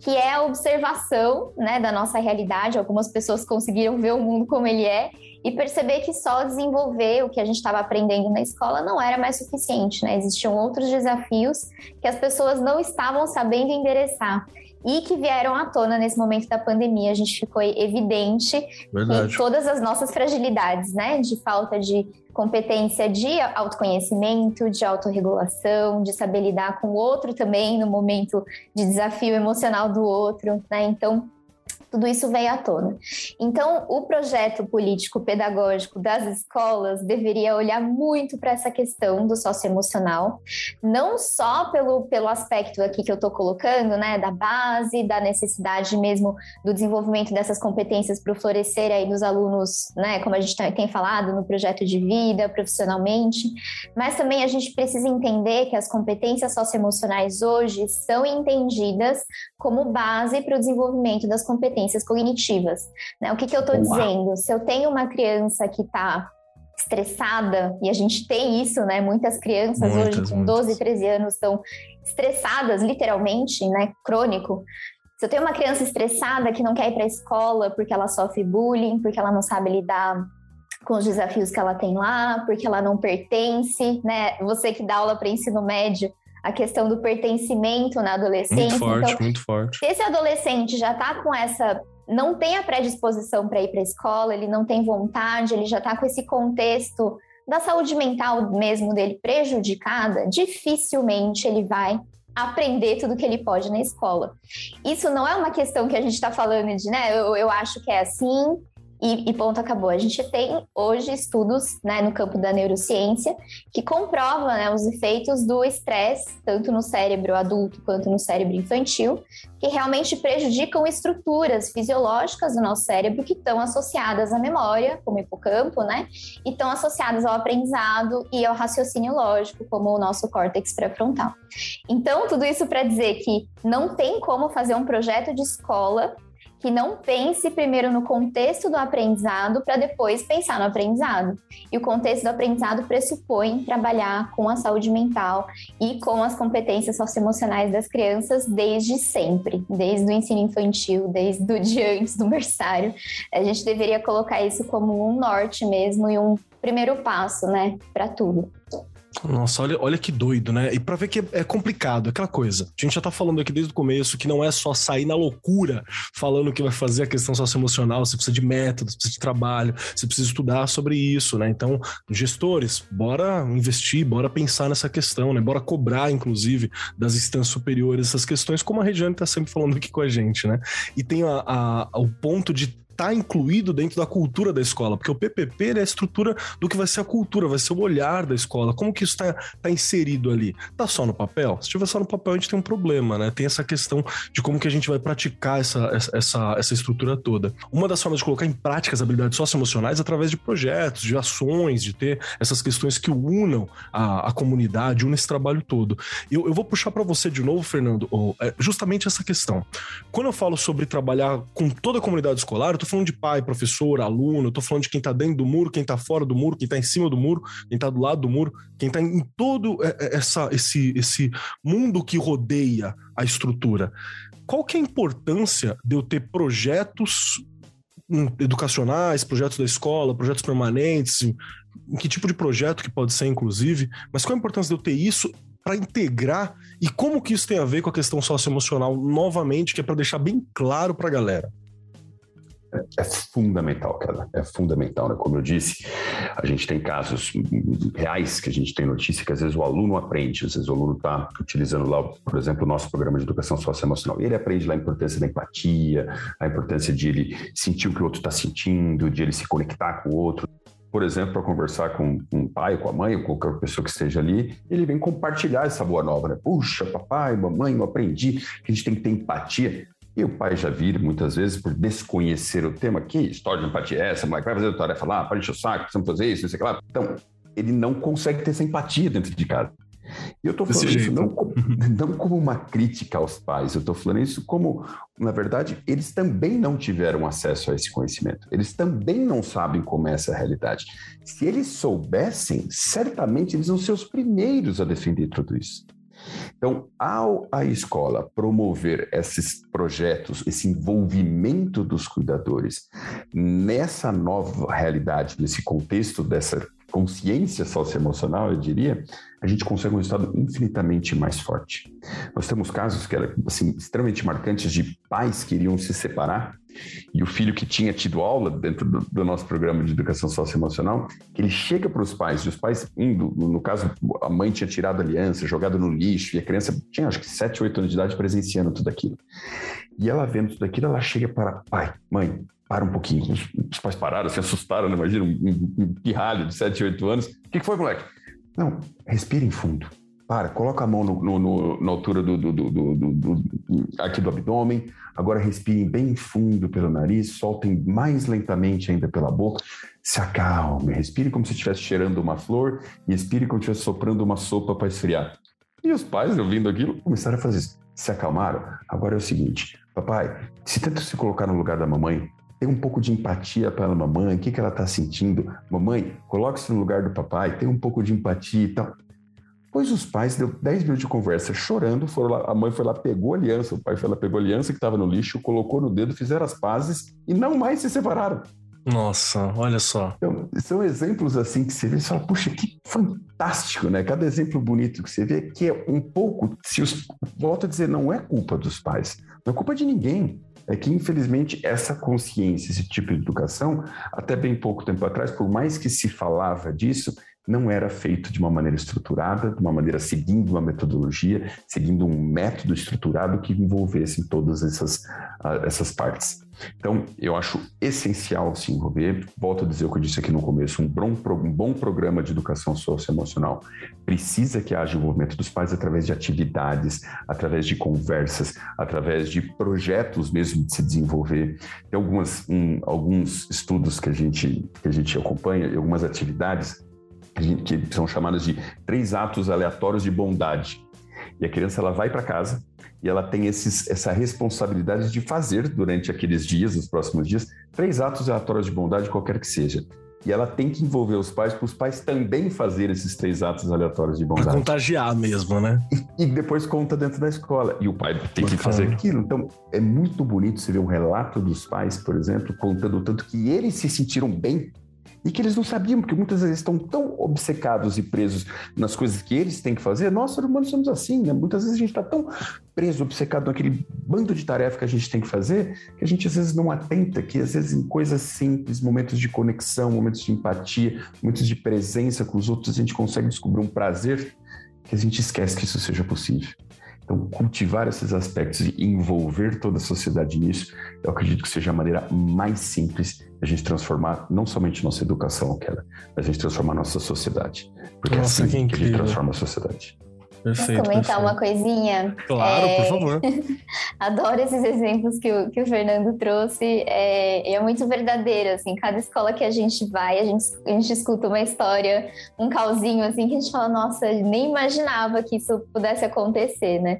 que é a observação né, da nossa realidade. Algumas pessoas conseguiram ver o mundo como ele é e perceber que só desenvolver o que a gente estava aprendendo na escola não era mais suficiente, né? Existiam outros desafios que as pessoas não estavam sabendo endereçar e que vieram à tona nesse momento da pandemia. A gente ficou evidente Verdade. todas as nossas fragilidades, né? De falta de competência de autoconhecimento, de autorregulação, de saber lidar com o outro também no momento de desafio emocional do outro, né? Então, tudo isso veio à tona. Então, o projeto político-pedagógico das escolas deveria olhar muito para essa questão do socioemocional, não só pelo, pelo aspecto aqui que eu estou colocando, né, da base, da necessidade mesmo do desenvolvimento dessas competências para o florescer aí dos alunos, né, como a gente tem falado no projeto de vida, profissionalmente, mas também a gente precisa entender que as competências socioemocionais hoje são entendidas como base para o desenvolvimento das competências cognitivas. Né? O que, que eu estou dizendo? Se eu tenho uma criança que está estressada, e a gente tem isso, né? Muitas crianças muitas, hoje com muitas. 12, 13 anos estão estressadas, literalmente, né? Crônico. Se eu tenho uma criança estressada que não quer ir para a escola porque ela sofre bullying, porque ela não sabe lidar com os desafios que ela tem lá, porque ela não pertence, né? Você que dá aula para ensino médio, a questão do pertencimento na adolescência. Muito forte, então, muito forte. Se esse adolescente já está com essa não tem a predisposição para ir para a escola, ele não tem vontade, ele já está com esse contexto da saúde mental mesmo dele prejudicada, dificilmente ele vai aprender tudo que ele pode na escola. Isso não é uma questão que a gente está falando de, né? Eu, eu acho que é assim, e, e, ponto acabou. A gente tem hoje estudos né, no campo da neurociência que comprovam né, os efeitos do estresse, tanto no cérebro adulto quanto no cérebro infantil, que realmente prejudicam estruturas fisiológicas do nosso cérebro que estão associadas à memória, como o hipocampo, né? E estão associadas ao aprendizado e ao raciocínio lógico, como o nosso córtex pré-frontal. Então, tudo isso para dizer que não tem como fazer um projeto de escola que não pense primeiro no contexto do aprendizado para depois pensar no aprendizado. E o contexto do aprendizado pressupõe trabalhar com a saúde mental e com as competências socioemocionais das crianças desde sempre, desde o ensino infantil, desde o dia antes do berçário. A gente deveria colocar isso como um norte mesmo e um primeiro passo, né, para tudo. Nossa, olha, olha que doido, né? E para ver que é, complicado, aquela coisa. A gente já tá falando aqui desde o começo que não é só sair na loucura falando que vai fazer a questão socioemocional, você precisa de métodos, precisa de trabalho, você precisa estudar sobre isso, né? Então, gestores, bora investir, bora pensar nessa questão, né? Bora cobrar, inclusive, das instâncias superiores essas questões, como a Regiane tá sempre falando aqui com a gente, né? E tem a, a, o ponto de está incluído dentro da cultura da escola, porque o PPP é a estrutura do que vai ser a cultura, vai ser o olhar da escola. Como que isso está tá inserido ali? Tá só no papel? Se estiver só no papel, a gente tem um problema, né? Tem essa questão de como que a gente vai praticar essa, essa, essa estrutura toda. Uma das formas de colocar em prática as habilidades socioemocionais é através de projetos, de ações, de ter essas questões que unam a, a comunidade, unam esse trabalho todo. Eu, eu vou puxar para você de novo, Fernando, é justamente essa questão. Quando eu falo sobre trabalhar com toda a comunidade escolar, eu tô falando de pai, professor, aluno, tô falando de quem tá dentro do muro, quem tá fora do muro, quem tá em cima do muro, quem tá do lado do muro, quem tá em todo é, é, essa, esse, esse mundo que rodeia a estrutura. Qual que é a importância de eu ter projetos hum, educacionais, projetos da escola, projetos permanentes, em que tipo de projeto que pode ser, inclusive, mas qual a importância de eu ter isso para integrar e como que isso tem a ver com a questão socioemocional novamente, que é para deixar bem claro para a galera? É fundamental, cara. É fundamental, né? Como eu disse, a gente tem casos reais que a gente tem notícia que às vezes o aluno aprende, às vezes o aluno está utilizando lá, por exemplo, o nosso programa de educação socioemocional. Ele aprende lá a importância da empatia, a importância de ele sentir o que o outro está sentindo, de ele se conectar com o outro por exemplo, para conversar com, com o pai, com a mãe, ou qualquer pessoa que esteja ali, ele vem compartilhar essa boa nova, né? Puxa, papai, mamãe, eu aprendi que a gente tem que ter empatia. E o pai já vira, muitas vezes, por desconhecer o tema. Que história de empatia é essa? Moleque, vai fazer a tarefa lá, para encher o saco, precisamos fazer isso, não sei o que lá. Então, ele não consegue ter essa empatia dentro de casa. E eu estou falando Desse isso não como, [LAUGHS] não como, uma crítica aos pais, eu estou falando isso como, na verdade, eles também não tiveram acesso a esse conhecimento. Eles também não sabem como é essa realidade. Se eles soubessem, certamente eles vão ser os primeiros a defender tudo isso. Então, ao a escola promover esses projetos, esse envolvimento dos cuidadores nessa nova realidade, nesse contexto dessa consciência socioemocional, eu diria, a gente consegue um resultado infinitamente mais forte. Nós temos casos que eram assim, extremamente marcantes de pais que iriam se separar e o filho que tinha tido aula dentro do, do nosso programa de educação socioemocional, que ele chega para os pais, e os pais indo, no caso, a mãe tinha tirado a aliança, jogado no lixo, e a criança tinha acho que 7, 8 anos de idade presenciando tudo aquilo. E ela vendo tudo aquilo, ela chega para pai, mãe, para um pouquinho. Os, os pais pararam, se assustaram, né? imagina, um, um, pirralho de 7, 8 anos. O que, que foi, moleque? Não, respire em fundo. Para, coloca a mão no, no, no, na altura do, do, do, do, aqui do abdômen. Agora respirem bem fundo pelo nariz, soltem mais lentamente ainda pela boca. Se acalme, respire como se estivesse cheirando uma flor e expire como se estivesse soprando uma sopa para esfriar. E os pais, ouvindo aquilo, começaram a fazer isso. Se acalmaram? Agora é o seguinte, papai, se tenta se colocar no lugar da mamãe, tem um pouco de empatia pela mamãe, o que, que ela está sentindo. Mamãe, coloque-se no lugar do papai, tem um pouco de empatia e tal. Pois os pais, deu 10 minutos de conversa chorando, foram lá, a mãe foi lá, pegou a aliança, o pai foi lá, pegou a aliança que estava no lixo, colocou no dedo, fizeram as pazes e não mais se separaram. Nossa, olha só. Então, são exemplos assim que você vê e fala, puxa, que fantástico, né? Cada exemplo bonito que você vê que é um pouco, se os, volto a dizer, não é culpa dos pais, não é culpa de ninguém é que, infelizmente, essa consciência, esse tipo de educação, até bem pouco tempo atrás, por mais que se falava disso, não era feito de uma maneira estruturada, de uma maneira seguindo uma metodologia, seguindo um método estruturado que envolvesse todas essas, uh, essas partes. Então, eu acho essencial se envolver. Volto a dizer o que eu disse aqui no começo: um bom, um bom programa de educação socioemocional precisa que haja envolvimento dos pais através de atividades, através de conversas, através de projetos mesmo de se desenvolver. Tem algumas, um, alguns estudos que a, gente, que a gente acompanha algumas atividades que são chamadas de três atos aleatórios de bondade. E a criança ela vai para casa e ela tem esses, essa responsabilidade de fazer durante aqueles dias, nos próximos dias, três atos aleatórios de bondade, qualquer que seja. E ela tem que envolver os pais para os pais também fazer esses três atos aleatórios de bondade. Para contagiar mesmo, né? E, e, depois conta dentro da escola. E o pai tem que fazer aquilo. Então, é muito bonito você ver um relato dos pais, por exemplo, contando o tanto que eles se sentiram bem e que eles não sabiam, porque muitas vezes estão tão obcecados e presos nas coisas que eles têm que fazer. Nós, seres humanos, somos assim, né? Muitas vezes a gente está tão preso, obcecado naquele bando de tarefa que a gente tem que fazer, que a gente às vezes não atenta, que às vezes em coisas simples, momentos de conexão, momentos de empatia, momentos de presença com os outros, a gente consegue descobrir um prazer que a gente esquece que isso seja possível. Então, cultivar esses aspectos e envolver toda a sociedade nisso, eu acredito que seja a maneira mais simples a gente transformar não somente nossa educação, Keller, mas a gente transformar nossa sociedade. Porque nossa, é assim que, que a gente transforma a sociedade. Perfeito, Posso comentar perfeito. uma coisinha? Claro, é... por favor. [LAUGHS] Adoro esses exemplos que o, que o Fernando trouxe. É, é muito verdadeiro, assim. Cada escola que a gente vai, a gente, a gente escuta uma história, um calzinho, assim, que a gente fala, nossa, nem imaginava que isso pudesse acontecer, né?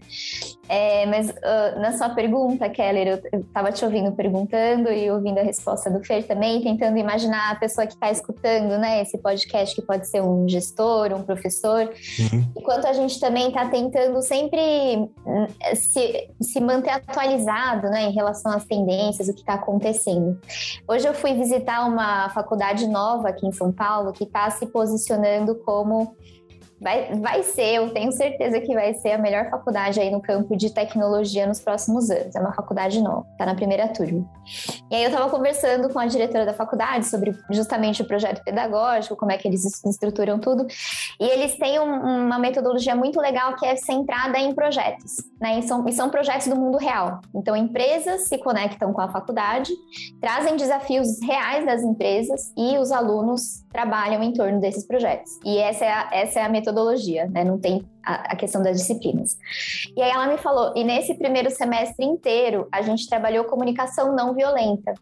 É, mas uh, na sua pergunta, Keller, eu estava te ouvindo perguntando e ouvindo a resposta do Fer também, tentando imaginar a pessoa que está escutando, né, esse podcast, que pode ser um gestor, um professor. Uhum. Enquanto a gente também também está tentando sempre hum, se, se manter atualizado né, em relação às tendências, o que está acontecendo. Hoje eu fui visitar uma faculdade nova aqui em São Paulo que está se posicionando como vai, vai ser, eu tenho certeza que vai ser a melhor faculdade aí no campo de tecnologia nos próximos anos. É uma faculdade nova, tá na primeira turma. E aí eu estava conversando com a diretora da faculdade sobre justamente o projeto pedagógico, como é que eles estruturam tudo. E eles têm um, uma metodologia muito legal que é centrada em projetos, né? E são, e são projetos do mundo real. Então, empresas se conectam com a faculdade, trazem desafios reais das empresas e os alunos trabalham em torno desses projetos. E essa é a, essa é a metodologia metodologia, né? Não tem a, a, questão das disciplinas. E aí ela me falou, e nesse primeiro semestre inteiro a gente trabalhou comunicação não violenta.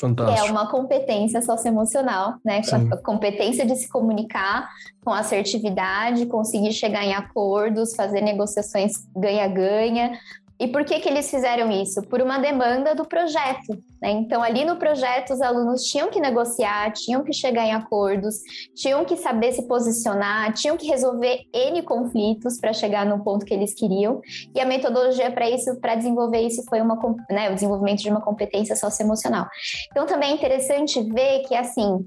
Fantástico. Que é uma competência socioemocional, né? Sim. A competência de se comunicar com assertividade, conseguir chegar em acordos, fazer negociações ganha-ganha, e por que, que eles fizeram isso? Por uma demanda do projeto. Né? Então, ali no projeto, os alunos tinham que negociar, tinham que chegar em acordos, tinham que saber se posicionar, tinham que resolver N conflitos para chegar no ponto que eles queriam. E a metodologia para isso, para desenvolver isso, foi uma, né, o desenvolvimento de uma competência socioemocional. Então, também é interessante ver que, assim,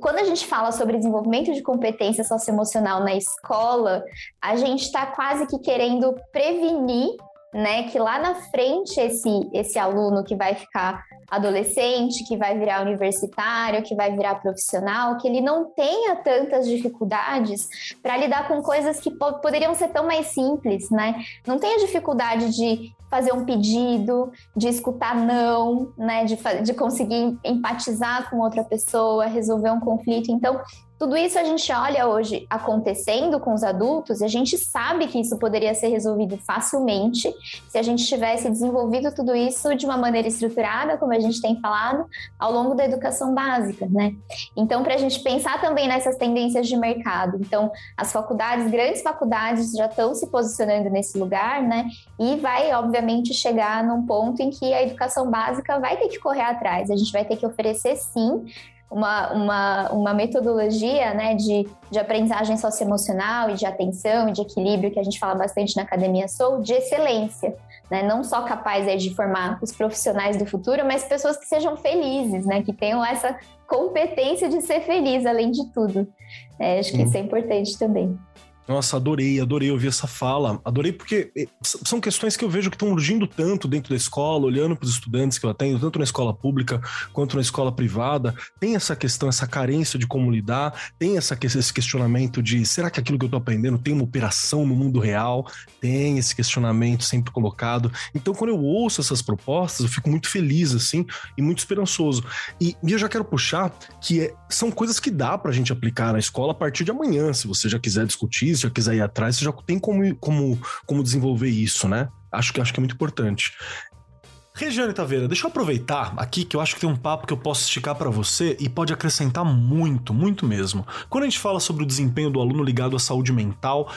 quando a gente fala sobre desenvolvimento de competência socioemocional na escola, a gente está quase que querendo prevenir né, que lá na frente esse esse aluno que vai ficar adolescente, que vai virar universitário, que vai virar profissional, que ele não tenha tantas dificuldades para lidar com coisas que poderiam ser tão mais simples, né? Não tenha dificuldade de fazer um pedido, de escutar não, né? De, de conseguir empatizar com outra pessoa, resolver um conflito. Então, tudo isso a gente olha hoje acontecendo com os adultos e a gente sabe que isso poderia ser resolvido facilmente se a gente tivesse desenvolvido tudo isso de uma maneira estruturada, como a gente tem falado, ao longo da educação básica, né? Então, para a gente pensar também nessas tendências de mercado. Então, as faculdades, grandes faculdades já estão se posicionando nesse lugar, né? E vai, obviamente, chegar num ponto em que a educação básica vai ter que correr atrás. A gente vai ter que oferecer, sim, uma, uma, uma metodologia né, de, de aprendizagem socioemocional e de atenção e de equilíbrio, que a gente fala bastante na Academia Soul, de excelência. Né? Não só capaz aí, de formar os profissionais do futuro, mas pessoas que sejam felizes, né? que tenham essa competência de ser feliz, além de tudo. É, acho que isso é importante também. Nossa, adorei, adorei ouvir essa fala. Adorei porque eh, são questões que eu vejo que estão urgindo tanto dentro da escola, olhando para os estudantes que eu atendo, tanto na escola pública quanto na escola privada. Tem essa questão, essa carência de como lidar, tem essa, esse questionamento de será que aquilo que eu estou aprendendo tem uma operação no mundo real? Tem esse questionamento sempre colocado. Então, quando eu ouço essas propostas, eu fico muito feliz, assim, e muito esperançoso. E, e eu já quero puxar que é, são coisas que dá para a gente aplicar na escola a partir de amanhã, se você já quiser discutir se já quiser ir atrás, você já tem como, como, como desenvolver isso, né? Acho que, acho que é muito importante. Regiane Taveira, deixa eu aproveitar aqui que eu acho que tem um papo que eu posso esticar para você e pode acrescentar muito, muito mesmo. Quando a gente fala sobre o desempenho do aluno ligado à saúde mental,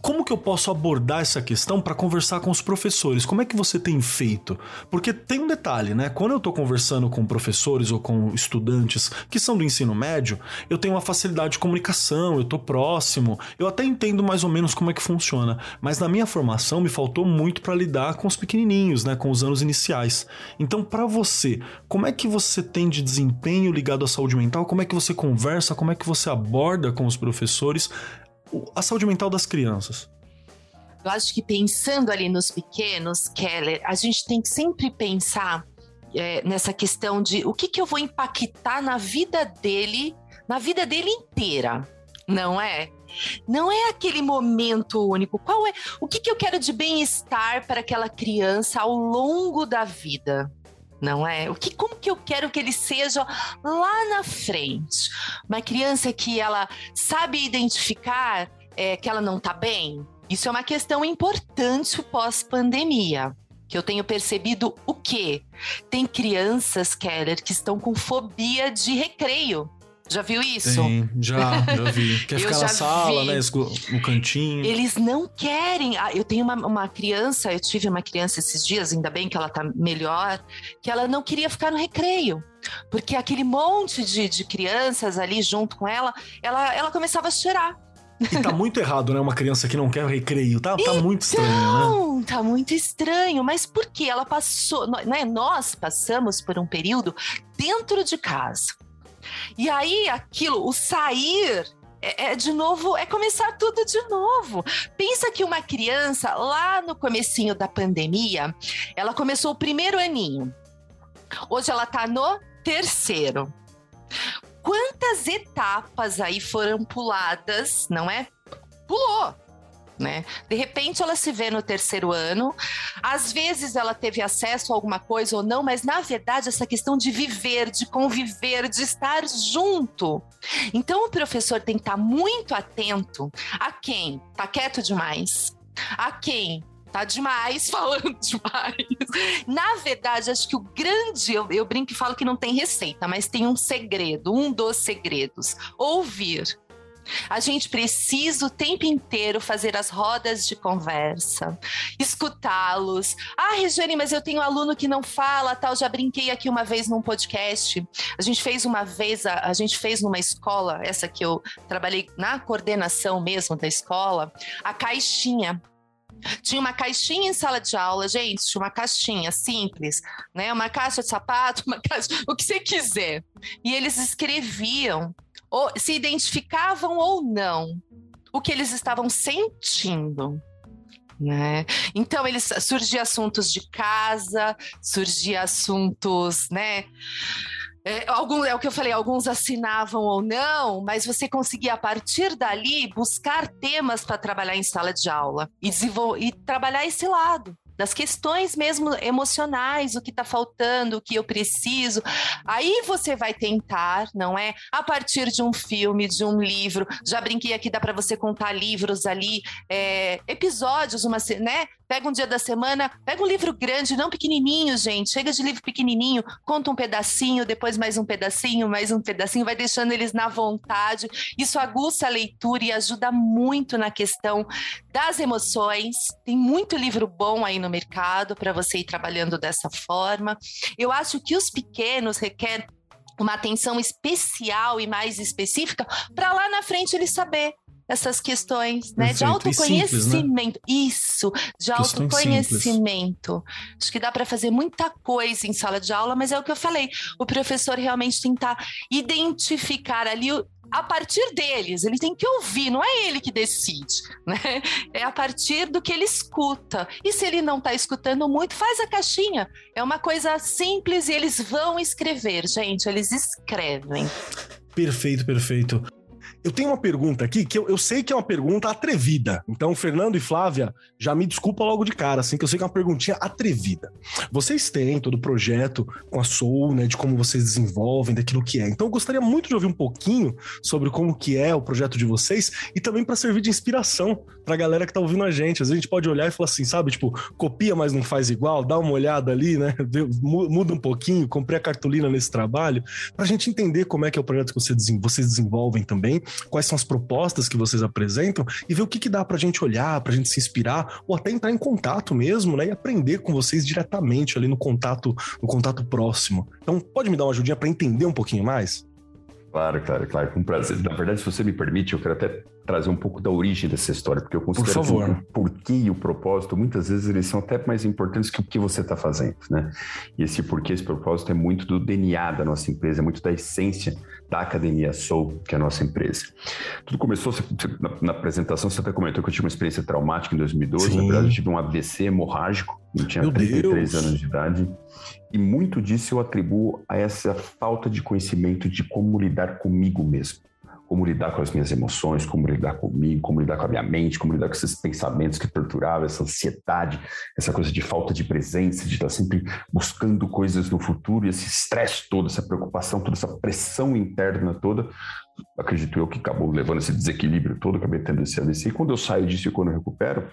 como que eu posso abordar essa questão para conversar com os professores? Como é que você tem feito? Porque tem um detalhe, né? Quando eu tô conversando com professores ou com estudantes que são do ensino médio, eu tenho uma facilidade de comunicação, eu tô próximo, eu até entendo mais ou menos como é que funciona, mas na minha formação me faltou muito para lidar com os pequenininhos, né, com os anos iniciais sociais. Então, para você, como é que você tem de desempenho ligado à saúde mental? Como é que você conversa? Como é que você aborda com os professores a saúde mental das crianças? Eu acho que pensando ali nos pequenos, Keller, a gente tem que sempre pensar é, nessa questão de o que, que eu vou impactar na vida dele, na vida dele inteira, não é? Não é aquele momento único. Qual é? O que, que eu quero de bem-estar para aquela criança ao longo da vida? Não é? O que, como que eu quero que ele seja lá na frente? Uma criança que ela sabe identificar é, que ela não está bem. Isso é uma questão importante pós-pandemia que eu tenho percebido o quê? Tem crianças, Keller, que estão com fobia de recreio. Já viu isso? Sim, já, já vi. [LAUGHS] Quer ficar na sala, vi. né? No cantinho. Eles não querem. Ah, eu tenho uma, uma criança, eu tive uma criança esses dias, ainda bem que ela tá melhor, que ela não queria ficar no recreio. Porque aquele monte de, de crianças ali junto com ela, ela, ela começava a chorar. E tá muito errado, né? Uma criança que não quer recreio. Tá, então, tá muito estranho, né? Então, tá muito estranho. Mas por que ela passou? Né? Nós passamos por um período dentro de casa e aí, aquilo, o sair é, é, de novo, é começar tudo de novo. Pensa que uma criança, lá no comecinho da pandemia, ela começou o primeiro aninho. Hoje ela está no terceiro. Quantas etapas aí foram puladas, não é? Pulou né? De repente ela se vê no terceiro ano, às vezes ela teve acesso a alguma coisa ou não, mas na verdade essa questão de viver, de conviver, de estar junto. Então o professor tem que estar muito atento a quem tá quieto demais, a quem tá demais, [LAUGHS] falando demais. Na verdade, acho que o grande, eu, eu brinco e falo que não tem receita, mas tem um segredo, um dos segredos: ouvir. A gente precisa o tempo inteiro fazer as rodas de conversa, escutá-los. Ah, Regiane, mas eu tenho um aluno que não fala, tal. Já brinquei aqui uma vez num podcast. A gente fez uma vez, a, a gente fez numa escola, essa que eu trabalhei na coordenação mesmo da escola, a caixinha. Tinha uma caixinha em sala de aula, gente, tinha uma caixinha simples, né? Uma caixa de sapato, [LAUGHS] uma caixa, o que você quiser. E eles escreviam ou, se identificavam ou não o que eles estavam sentindo. Né? Então eles surgiam assuntos de casa, surgiam assuntos, né? É, algum, é o que eu falei, alguns assinavam ou não, mas você conseguia, a partir dali, buscar temas para trabalhar em sala de aula e, e trabalhar esse lado das questões mesmo emocionais, o que está faltando, o que eu preciso. Aí você vai tentar, não é? A partir de um filme, de um livro. Já brinquei aqui, dá para você contar livros ali, é, episódios, uma, né? Pega um dia da semana, pega um livro grande, não pequenininho, gente. Chega de livro pequenininho, conta um pedacinho, depois mais um pedacinho, mais um pedacinho, vai deixando eles na vontade. Isso aguça a leitura e ajuda muito na questão das emoções. Tem muito livro bom aí no mercado para você ir trabalhando dessa forma. Eu acho que os pequenos requerem uma atenção especial e mais específica para lá na frente ele saber essas questões, né? De autoconhecimento. Simples, né? Isso, de questões autoconhecimento. Simples. Acho que dá para fazer muita coisa em sala de aula, mas é o que eu falei. O professor realmente tentar identificar ali a partir deles, ele tem que ouvir, não é ele que decide, né? É a partir do que ele escuta. E se ele não está escutando muito, faz a caixinha. É uma coisa simples e eles vão escrever, gente, eles escrevem. Perfeito, perfeito. Eu tenho uma pergunta aqui que eu, eu, sei que é uma pergunta atrevida. Então, Fernando e Flávia, já me desculpa logo de cara, assim, que eu sei que é uma perguntinha atrevida. Vocês têm todo o projeto com a Soul, né, de como vocês desenvolvem, daquilo que é. Então, eu gostaria muito de ouvir um pouquinho sobre como que é o projeto de vocês e também para servir de inspiração para a galera que tá ouvindo a gente. Às vezes a gente pode olhar e falar assim, sabe, tipo, copia, mas não faz igual, dá uma olhada ali, né, muda um pouquinho, comprei a cartolina nesse trabalho, para a gente entender como é que é o projeto que vocês desenvolvem também quais são as propostas que vocês apresentam e ver o que, que dá para a gente olhar, para a gente se inspirar ou até entrar em contato mesmo, né? E aprender com vocês diretamente ali no contato, no contato próximo. Então, pode me dar uma ajudinha para entender um pouquinho mais? Claro, claro, claro, com prazer. Na verdade, se você me permite, eu quero até trazer um pouco da origem dessa história, porque eu considero Por favor. que o porquê e o propósito, muitas vezes, eles são até mais importantes que o que você está fazendo, né? E esse porquê, esse propósito é muito do DNA da nossa empresa, é muito da essência da Academia Soul, que é a nossa empresa. Tudo começou, você, na, na, apresentação, você até comentou que eu tive uma experiência traumática em 2012, Sim. na verdade, eu tive um AVC hemorrágico, eu tinha Meu 33 Deus. anos de idade, e muito disso eu atribuo a essa falta de conhecimento de como lidar comigo mesmo como lidar com as minhas emoções, como lidar comigo, como lidar com a minha mente, como lidar com esses pensamentos que torturavam, essa ansiedade, essa coisa de falta de presença, de estar sempre buscando coisas no futuro e esse estresse todo, essa preocupação, toda essa pressão interna toda, acredito eu que acabou levando esse desequilíbrio todo, acabei tendo esse AVC. E quando eu saio disso e quando eu recupero,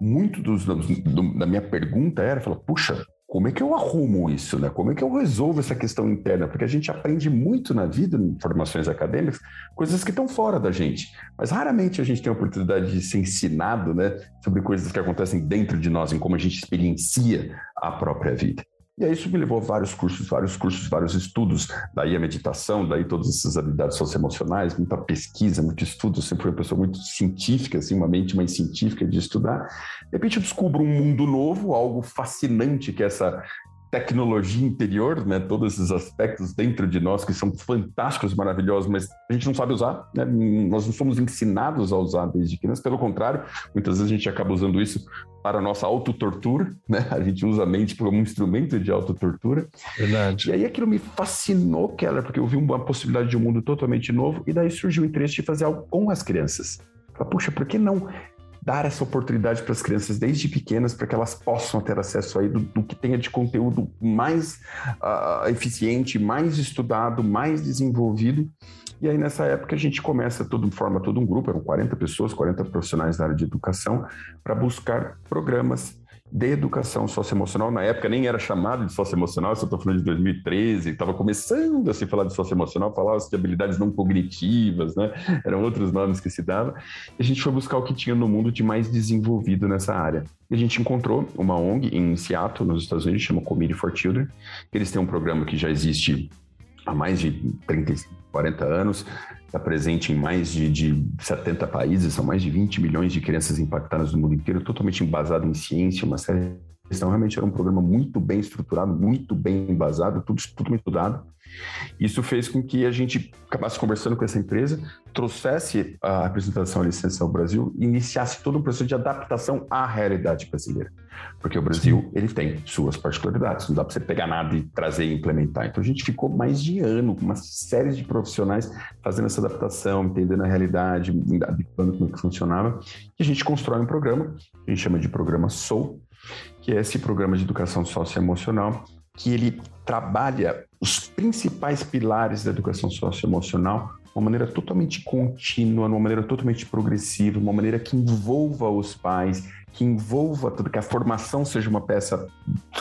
muito dos, do, da minha pergunta era, fala, puxa, como é que eu arrumo isso, né? Como é que eu resolvo essa questão interna? Porque a gente aprende muito na vida, em formações acadêmicas, coisas que estão fora da gente. Mas raramente a gente tem a oportunidade de ser ensinado, né, sobre coisas que acontecem dentro de nós, em como a gente experiencia a própria vida. E aí isso me levou a vários cursos, vários cursos, vários estudos, daí a meditação, daí todas essas habilidades socioemocionais, muita pesquisa, muito estudo, eu sempre fui uma pessoa muito científica, assim, uma mente mais científica de estudar. De repente eu descubro um mundo novo, algo fascinante que é essa tecnologia interior, né, todos esses aspectos dentro de nós que são fantásticos, maravilhosos, mas a gente não sabe usar, né? nós não somos ensinados a usar desde criança, pelo contrário, muitas vezes a gente acaba usando isso para a nossa autotortura, né? A gente usa a mente como um instrumento de autotortura. Verdade. E aí aquilo me fascinou, Keller, porque eu vi uma possibilidade de um mundo totalmente novo e daí surgiu o interesse de fazer algo com as crianças. Puxa, por que não dar essa oportunidade para as crianças desde pequenas para que elas possam ter acesso aí do, do que tenha de conteúdo mais uh, eficiente, mais estudado, mais desenvolvido. E aí, nessa época, a gente começa, todo, forma todo um grupo, eram 40 pessoas, 40 profissionais da área de educação, para buscar programas de educação socioemocional. Na época nem era chamado de socioemocional, isso eu estou falando de 2013, estava começando a se falar de socioemocional, falava de habilidades não cognitivas, né? Eram outros nomes que se dava. A gente foi buscar o que tinha no mundo de mais desenvolvido nessa área. E a gente encontrou uma ONG em Seattle, nos Estados Unidos, chama Committee for Children. Eles têm um programa que já existe há mais de 30, 40 anos, está presente em mais de, de 70 países, são mais de 20 milhões de crianças impactadas no mundo inteiro, totalmente embasado em ciência, uma série então, realmente era um programa muito bem estruturado, muito bem embasado, tudo, tudo estudado. Isso fez com que a gente acabasse conversando com essa empresa, trouxesse a representação à licença ao Brasil e iniciasse todo um processo de adaptação à realidade brasileira. Porque o Brasil, Sim. ele tem suas particularidades, não dá para você pegar nada e trazer e implementar. Então a gente ficou mais de ano com uma série de profissionais fazendo essa adaptação, entendendo a realidade, habituando como é que funcionava. E a gente constrói um programa, que a gente chama de programa SOUL, que é esse programa de educação socioemocional, que ele trabalha os principais pilares da educação socioemocional de uma maneira totalmente contínua, de uma maneira totalmente progressiva, uma maneira que envolva os pais, que envolva tudo, que a formação seja uma peça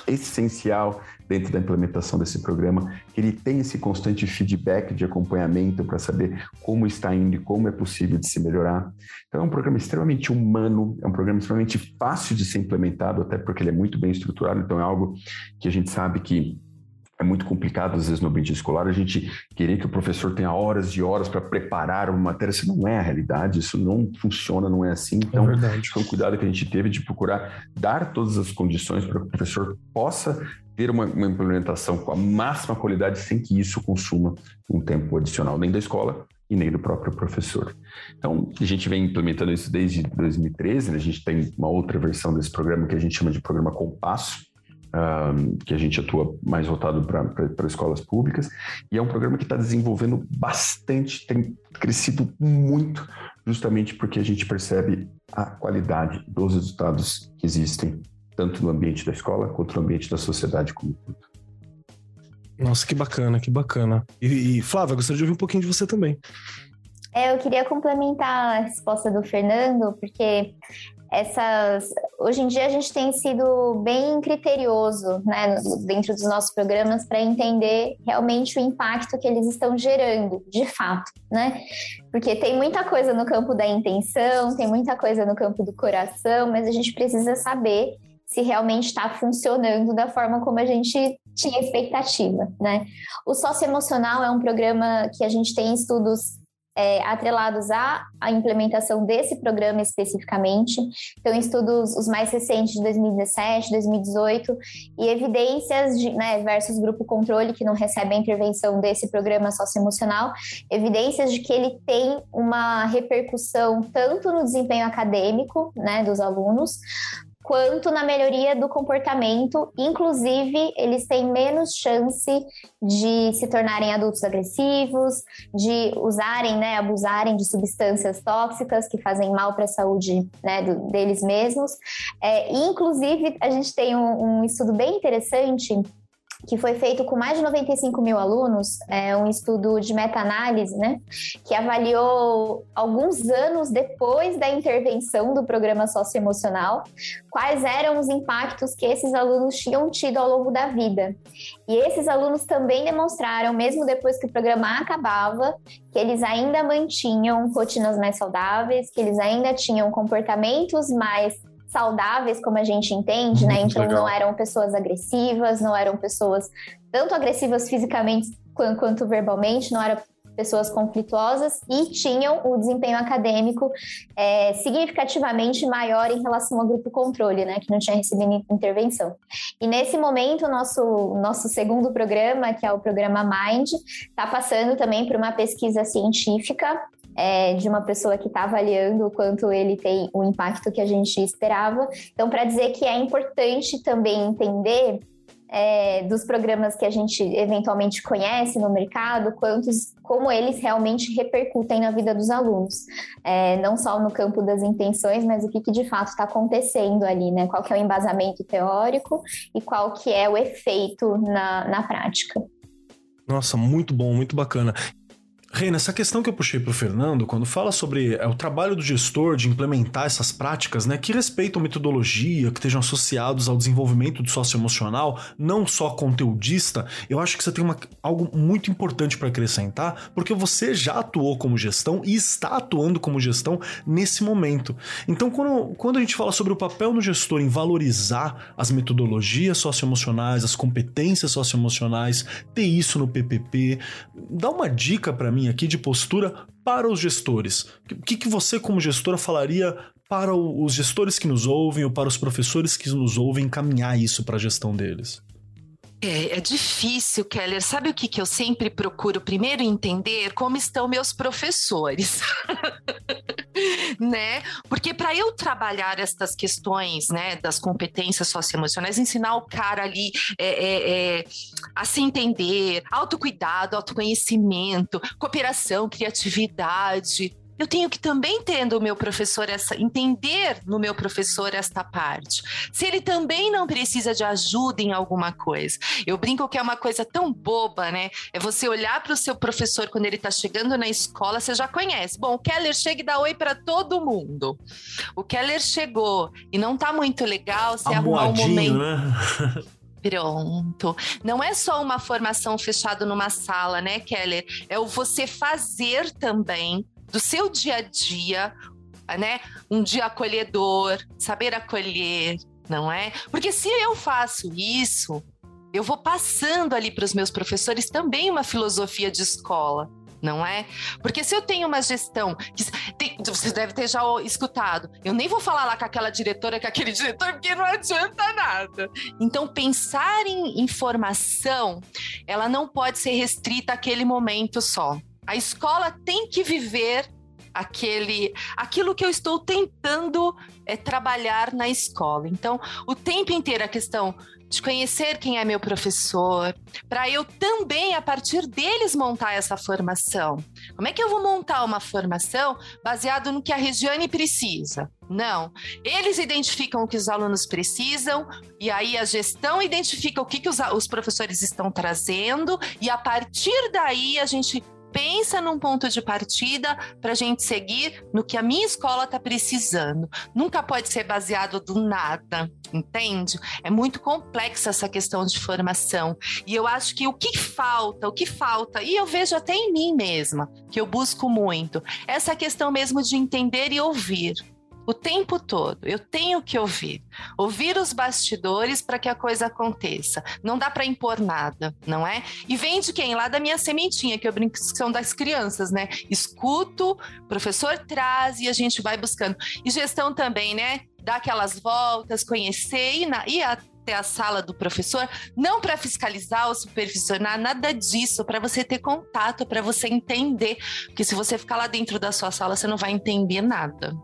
essencial dentro da implementação desse programa, que ele tenha esse constante feedback de acompanhamento para saber como está indo e como é possível de se melhorar. Então é um programa extremamente humano, é um programa extremamente fácil de ser implementado, até porque ele é muito bem estruturado, então é algo que a gente sabe que é muito complicado, às vezes, no ambiente escolar, a gente querer que o professor tenha horas e horas para preparar uma matéria. Isso não é a realidade, isso não funciona, não é assim. Então, é foi um cuidado que a gente teve de procurar dar todas as condições para que o professor possa ter uma, uma implementação com a máxima qualidade sem que isso consuma um tempo adicional, nem da escola e nem do próprio professor. Então, a gente vem implementando isso desde 2013, né? a gente tem uma outra versão desse programa que a gente chama de programa Compasso, um, que a gente atua mais voltado para escolas públicas, e é um programa que está desenvolvendo bastante, tem crescido muito, justamente porque a gente percebe a qualidade dos resultados que existem, tanto no ambiente da escola quanto no ambiente da sociedade como um todo. Nossa, que bacana, que bacana. E, e Flávia, gostaria de ouvir um pouquinho de você também. É, eu queria complementar a resposta do Fernando, porque essas hoje em dia a gente tem sido bem criterioso né, dentro dos nossos programas para entender realmente o impacto que eles estão gerando de fato, né? Porque tem muita coisa no campo da intenção, tem muita coisa no campo do coração, mas a gente precisa saber se realmente está funcionando da forma como a gente tinha expectativa, né? O socioemocional é um programa que a gente tem estudos é, atrelados à, à implementação desse programa especificamente. Então, estudos os mais recentes de 2017, 2018 e evidências de, né, versus grupo controle que não recebe a intervenção desse programa socioemocional, evidências de que ele tem uma repercussão tanto no desempenho acadêmico, né, dos alunos, quanto na melhoria do comportamento. Inclusive, eles têm menos chance de se tornarem adultos agressivos, de usarem, né, abusarem de substâncias tóxicas que fazem mal para a saúde né, do, deles mesmos. É, inclusive, a gente tem um, um estudo bem interessante que foi feito com mais de 95 mil alunos, é um estudo de meta-análise, né, que avaliou alguns anos depois da intervenção do programa socioemocional, quais eram os impactos que esses alunos tinham tido ao longo da vida. E esses alunos também demonstraram, mesmo depois que o programa acabava, que eles ainda mantinham rotinas mais saudáveis, que eles ainda tinham comportamentos mais saudáveis, como a gente entende, né? Então legal. não eram pessoas agressivas, não eram pessoas tanto agressivas fisicamente quanto, quanto verbalmente, não eram pessoas conflituosas e tinham o desempenho acadêmico é, significativamente maior em relação ao grupo controle, né, que não tinha recebido intervenção. E nesse momento, o nosso, nosso segundo programa, que é o programa Mind, está passando também por uma pesquisa científica é, de uma pessoa que está avaliando o quanto ele tem o impacto que a gente esperava. Então, para dizer que é importante também entender é, dos programas que a gente eventualmente conhece no mercado, quantos, como eles realmente repercutem na vida dos alunos, é, não só no campo das intenções, mas o que, que de fato está acontecendo ali, né? Qual que é o embasamento teórico e qual que é o efeito na, na prática. Nossa, muito bom, muito bacana. Reina, essa questão que eu puxei para o Fernando, quando fala sobre é, o trabalho do gestor de implementar essas práticas, né, que respeitam metodologia, que estejam associados ao desenvolvimento do socioemocional, não só conteudista, eu acho que você tem uma, algo muito importante para acrescentar, porque você já atuou como gestão e está atuando como gestão nesse momento. Então, quando, quando a gente fala sobre o papel do gestor em valorizar as metodologias socioemocionais, as competências socioemocionais, ter isso no PPP, dá uma dica para mim mim aqui de postura para os gestores. O que, que você, como gestora, falaria para os gestores que nos ouvem ou para os professores que nos ouvem encaminhar isso para a gestão deles? É, é, difícil, Keller. Sabe o que, que eu sempre procuro? Primeiro entender como estão meus professores. [LAUGHS] [LAUGHS] né? Porque para eu trabalhar estas questões, né, das competências socioemocionais, ensinar o cara ali é, é, é, a se entender, autocuidado, autoconhecimento, cooperação, criatividade, eu tenho que também ter no meu professor essa entender no meu professor esta parte. Se ele também não precisa de ajuda em alguma coisa. Eu brinco que é uma coisa tão boba, né? É você olhar para o seu professor quando ele está chegando na escola, você já conhece. Bom, o Keller chega e dá oi para todo mundo. O Keller chegou e não tá muito legal, você arrumar um momento. Né? [LAUGHS] Pronto. Não é só uma formação fechada numa sala, né, Keller? É o você fazer também do seu dia a dia, né? Um dia acolhedor, saber acolher, não é? Porque se eu faço isso, eu vou passando ali para os meus professores também uma filosofia de escola. Não é? Porque se eu tenho uma gestão que tem, você deve ter já escutado, eu nem vou falar lá com aquela diretora, com aquele [LAUGHS] diretor, porque não adianta nada. Então, pensar em informação, ela não pode ser restrita àquele momento só. A escola tem que viver aquele aquilo que eu estou tentando é, trabalhar na escola. Então, o tempo inteiro a questão de conhecer quem é meu professor, para eu também, a partir deles, montar essa formação. Como é que eu vou montar uma formação baseado no que a Regiane precisa? Não. Eles identificam o que os alunos precisam, e aí a gestão identifica o que, que os, os professores estão trazendo, e a partir daí a gente pensa num ponto de partida para a gente seguir no que a minha escola está precisando. Nunca pode ser baseado do nada, entende? É muito complexa essa questão de formação. E eu acho que o que falta, o que falta, e eu vejo até em mim mesma, que eu busco muito, essa questão mesmo de entender e ouvir o tempo todo. Eu tenho que ouvir, ouvir os bastidores para que a coisa aconteça. Não dá para impor nada, não é? E vem de quem? Lá da minha sementinha, que eu brinco que são das crianças, né? Escuto, professor traz e a gente vai buscando. E gestão também, né? Dar aquelas voltas, conhecer e, na, e até a sala do professor, não para fiscalizar ou supervisionar, nada disso, para você ter contato, para você entender. Porque se você ficar lá dentro da sua sala, você não vai entender nada.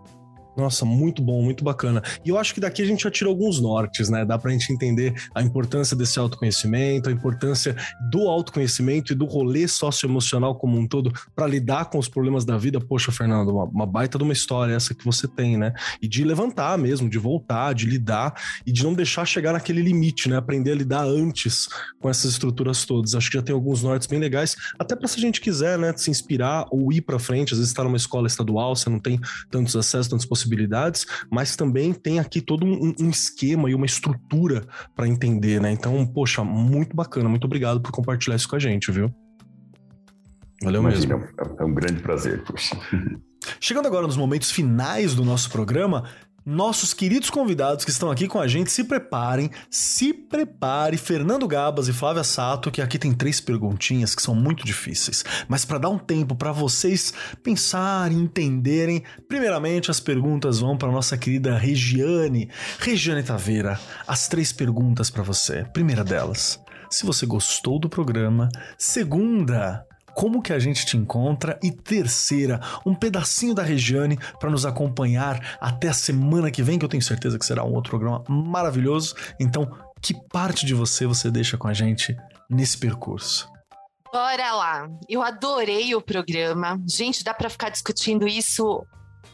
Nossa, muito bom, muito bacana. E eu acho que daqui a gente já tira alguns nortes, né? Dá pra gente entender a importância desse autoconhecimento, a importância do autoconhecimento e do rolê socioemocional como um todo para lidar com os problemas da vida. Poxa, Fernando, uma, uma, baita de uma história essa que você tem, né? E de levantar mesmo, de voltar, de lidar e de não deixar chegar naquele limite, né? Aprender a lidar antes com essas estruturas todas. Acho que já tem alguns nortes bem legais, até para se a gente quiser, né, se inspirar ou ir para frente. Às vezes está numa escola estadual, você não tem tantos acessos, tantas possibilidades possibilidades, mas também tem aqui todo um, um esquema e uma estrutura para entender, né? Então, poxa, muito bacana. Muito obrigado por compartilhar isso com a gente, viu? Valeu Imagina, mesmo. É, é um grande prazer, poxa. Chegando agora nos momentos finais do nosso programa, nossos queridos convidados que estão aqui com a gente, se preparem, se prepare, Fernando Gabas e Flávia Sato, que aqui tem três perguntinhas que são muito difíceis, mas para dar um tempo para vocês pensarem, entenderem, primeiramente as perguntas vão para nossa querida Regiane, Regiane Taveira. As três perguntas para você. Primeira delas, se você gostou do programa. Segunda, como que a gente te encontra e terceira, um pedacinho da Regiane para nos acompanhar até a semana que vem, que eu tenho certeza que será um outro programa maravilhoso. Então, que parte de você você deixa com a gente nesse percurso? Bora lá. Eu adorei o programa. Gente, dá para ficar discutindo isso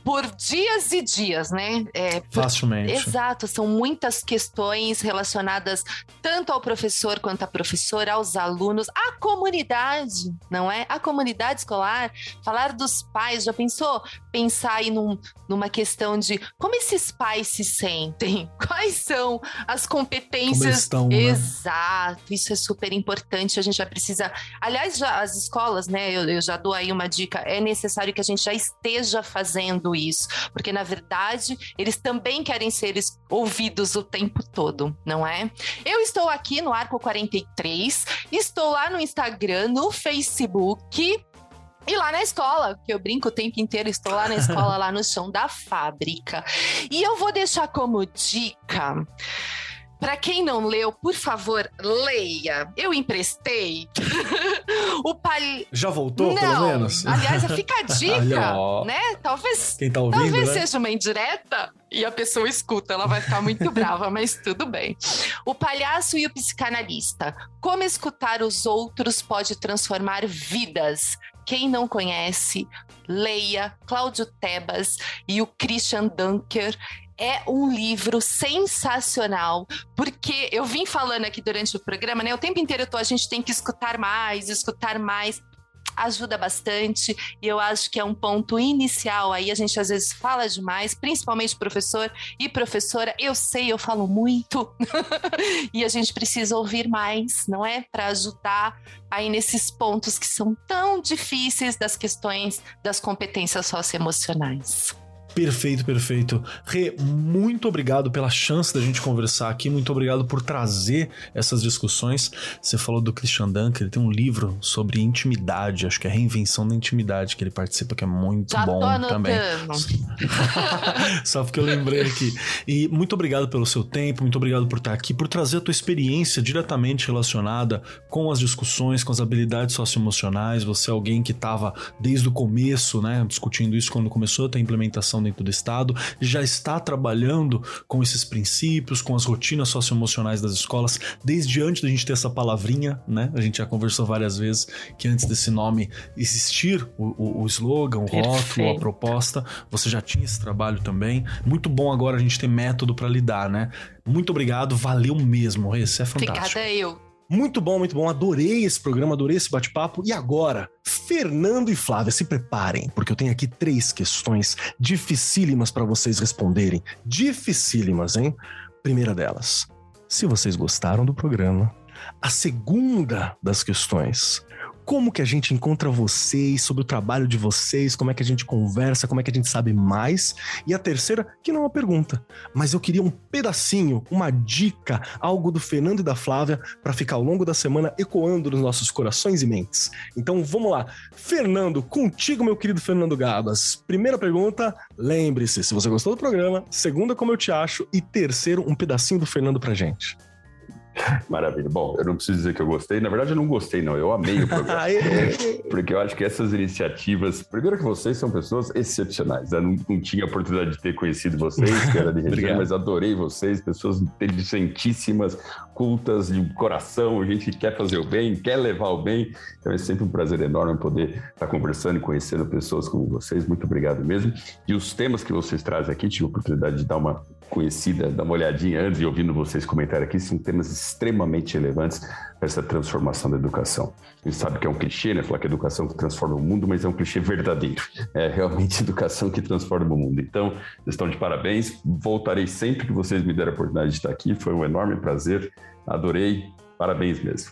por dias e dias, né? É, por... Facilmente. Exato, são muitas questões relacionadas tanto ao professor quanto à professora, aos alunos, à comunidade, não é? A comunidade escolar, falar dos pais, já pensou? Pensar aí num, numa questão de como esses pais se sentem, [LAUGHS] quais são as competências. Estão, né? Exato, isso é super importante, a gente já precisa. Aliás, já, as escolas, né? Eu, eu já dou aí uma dica, é necessário que a gente já esteja fazendo isso, porque na verdade eles também querem ser ouvidos o tempo todo, não é? Eu estou aqui no Arco 43, estou lá no Instagram, no Facebook, e lá na escola, que eu brinco o tempo inteiro, estou lá na escola, [LAUGHS] lá no chão da fábrica. E eu vou deixar como dica para quem não leu, por favor, leia. Eu emprestei. [LAUGHS] o pal... Já voltou, não. pelo menos? Aliás, [LAUGHS] fica a dica, né? Talvez, quem tá ouvindo, talvez né? seja uma indireta e a pessoa escuta, ela vai ficar muito brava, [LAUGHS] mas tudo bem. O palhaço e o psicanalista. Como escutar os outros pode transformar vidas. Quem não conhece, leia Cláudio Tebas e o Christian Dunker é um livro sensacional, porque eu vim falando aqui durante o programa, né? O tempo inteiro eu tô, a gente tem que escutar mais, escutar mais ajuda bastante e eu acho que é um ponto inicial aí a gente às vezes fala demais, principalmente professor e professora. Eu sei, eu falo muito [LAUGHS] e a gente precisa ouvir mais, não é, para ajudar aí nesses pontos que são tão difíceis das questões das competências socioemocionais. Perfeito, perfeito. Rê, muito obrigado pela chance da gente conversar aqui, muito obrigado por trazer essas discussões. Você falou do Christian Dunker, ele tem um livro sobre intimidade, acho que é a reinvenção da intimidade que ele participa, que é muito Já bom também. [LAUGHS] Só porque eu lembrei aqui. E muito obrigado pelo seu tempo, muito obrigado por estar aqui, por trazer a tua experiência diretamente relacionada com as discussões, com as habilidades socioemocionais. Você é alguém que estava desde o começo, né, discutindo isso quando começou a ter a implementação educação dentro do Estado, já está trabalhando com esses princípios, com as rotinas socioemocionais das escolas, desde antes da gente ter essa palavrinha, né? A gente já conversou várias vezes que antes desse nome existir, o, o, o slogan, o Perfeito. rótulo, a proposta, você já tinha esse trabalho também. Muito bom agora a gente ter método para lidar, né? Muito obrigado, valeu mesmo, esse é fantástico. Obrigada eu. Muito bom, muito bom. Adorei esse programa, adorei esse bate-papo. E agora, Fernando e Flávia, se preparem, porque eu tenho aqui três questões dificílimas para vocês responderem. Dificílimas, hein? Primeira delas, se vocês gostaram do programa. A segunda das questões, como que a gente encontra vocês, sobre o trabalho de vocês, como é que a gente conversa, como é que a gente sabe mais. E a terceira, que não é uma pergunta, mas eu queria um pedacinho, uma dica, algo do Fernando e da Flávia para ficar ao longo da semana ecoando nos nossos corações e mentes. Então vamos lá. Fernando, contigo, meu querido Fernando Gabas. Primeira pergunta, lembre-se, se você gostou do programa. Segunda, como eu te acho. E terceiro, um pedacinho do Fernando pra gente. Maravilha. Bom, eu não preciso dizer que eu gostei. Na verdade, eu não gostei, não. Eu amei o programa. [LAUGHS] porque eu acho que essas iniciativas. Primeiro, que vocês são pessoas excepcionais. Eu não, não tinha a oportunidade de ter conhecido vocês, que era de [LAUGHS] região, mas adorei vocês, pessoas inteligentíssimas, cultas, de coração, gente que quer fazer o bem, quer levar o bem. Então é sempre um prazer enorme poder estar conversando e conhecendo pessoas como vocês. Muito obrigado mesmo. E os temas que vocês trazem aqui, tive a oportunidade de dar uma conhecida, dar uma olhadinha antes e ouvindo vocês comentar aqui, são temas extremamente relevantes para essa transformação da educação. A gente sabe que é um clichê, né? Falar que educação que transforma o mundo, mas é um clichê verdadeiro. É realmente [LAUGHS] educação que transforma o mundo. Então, estão de parabéns. Voltarei sempre que vocês me deram a oportunidade de estar aqui. Foi um enorme prazer. Adorei. Parabéns mesmo.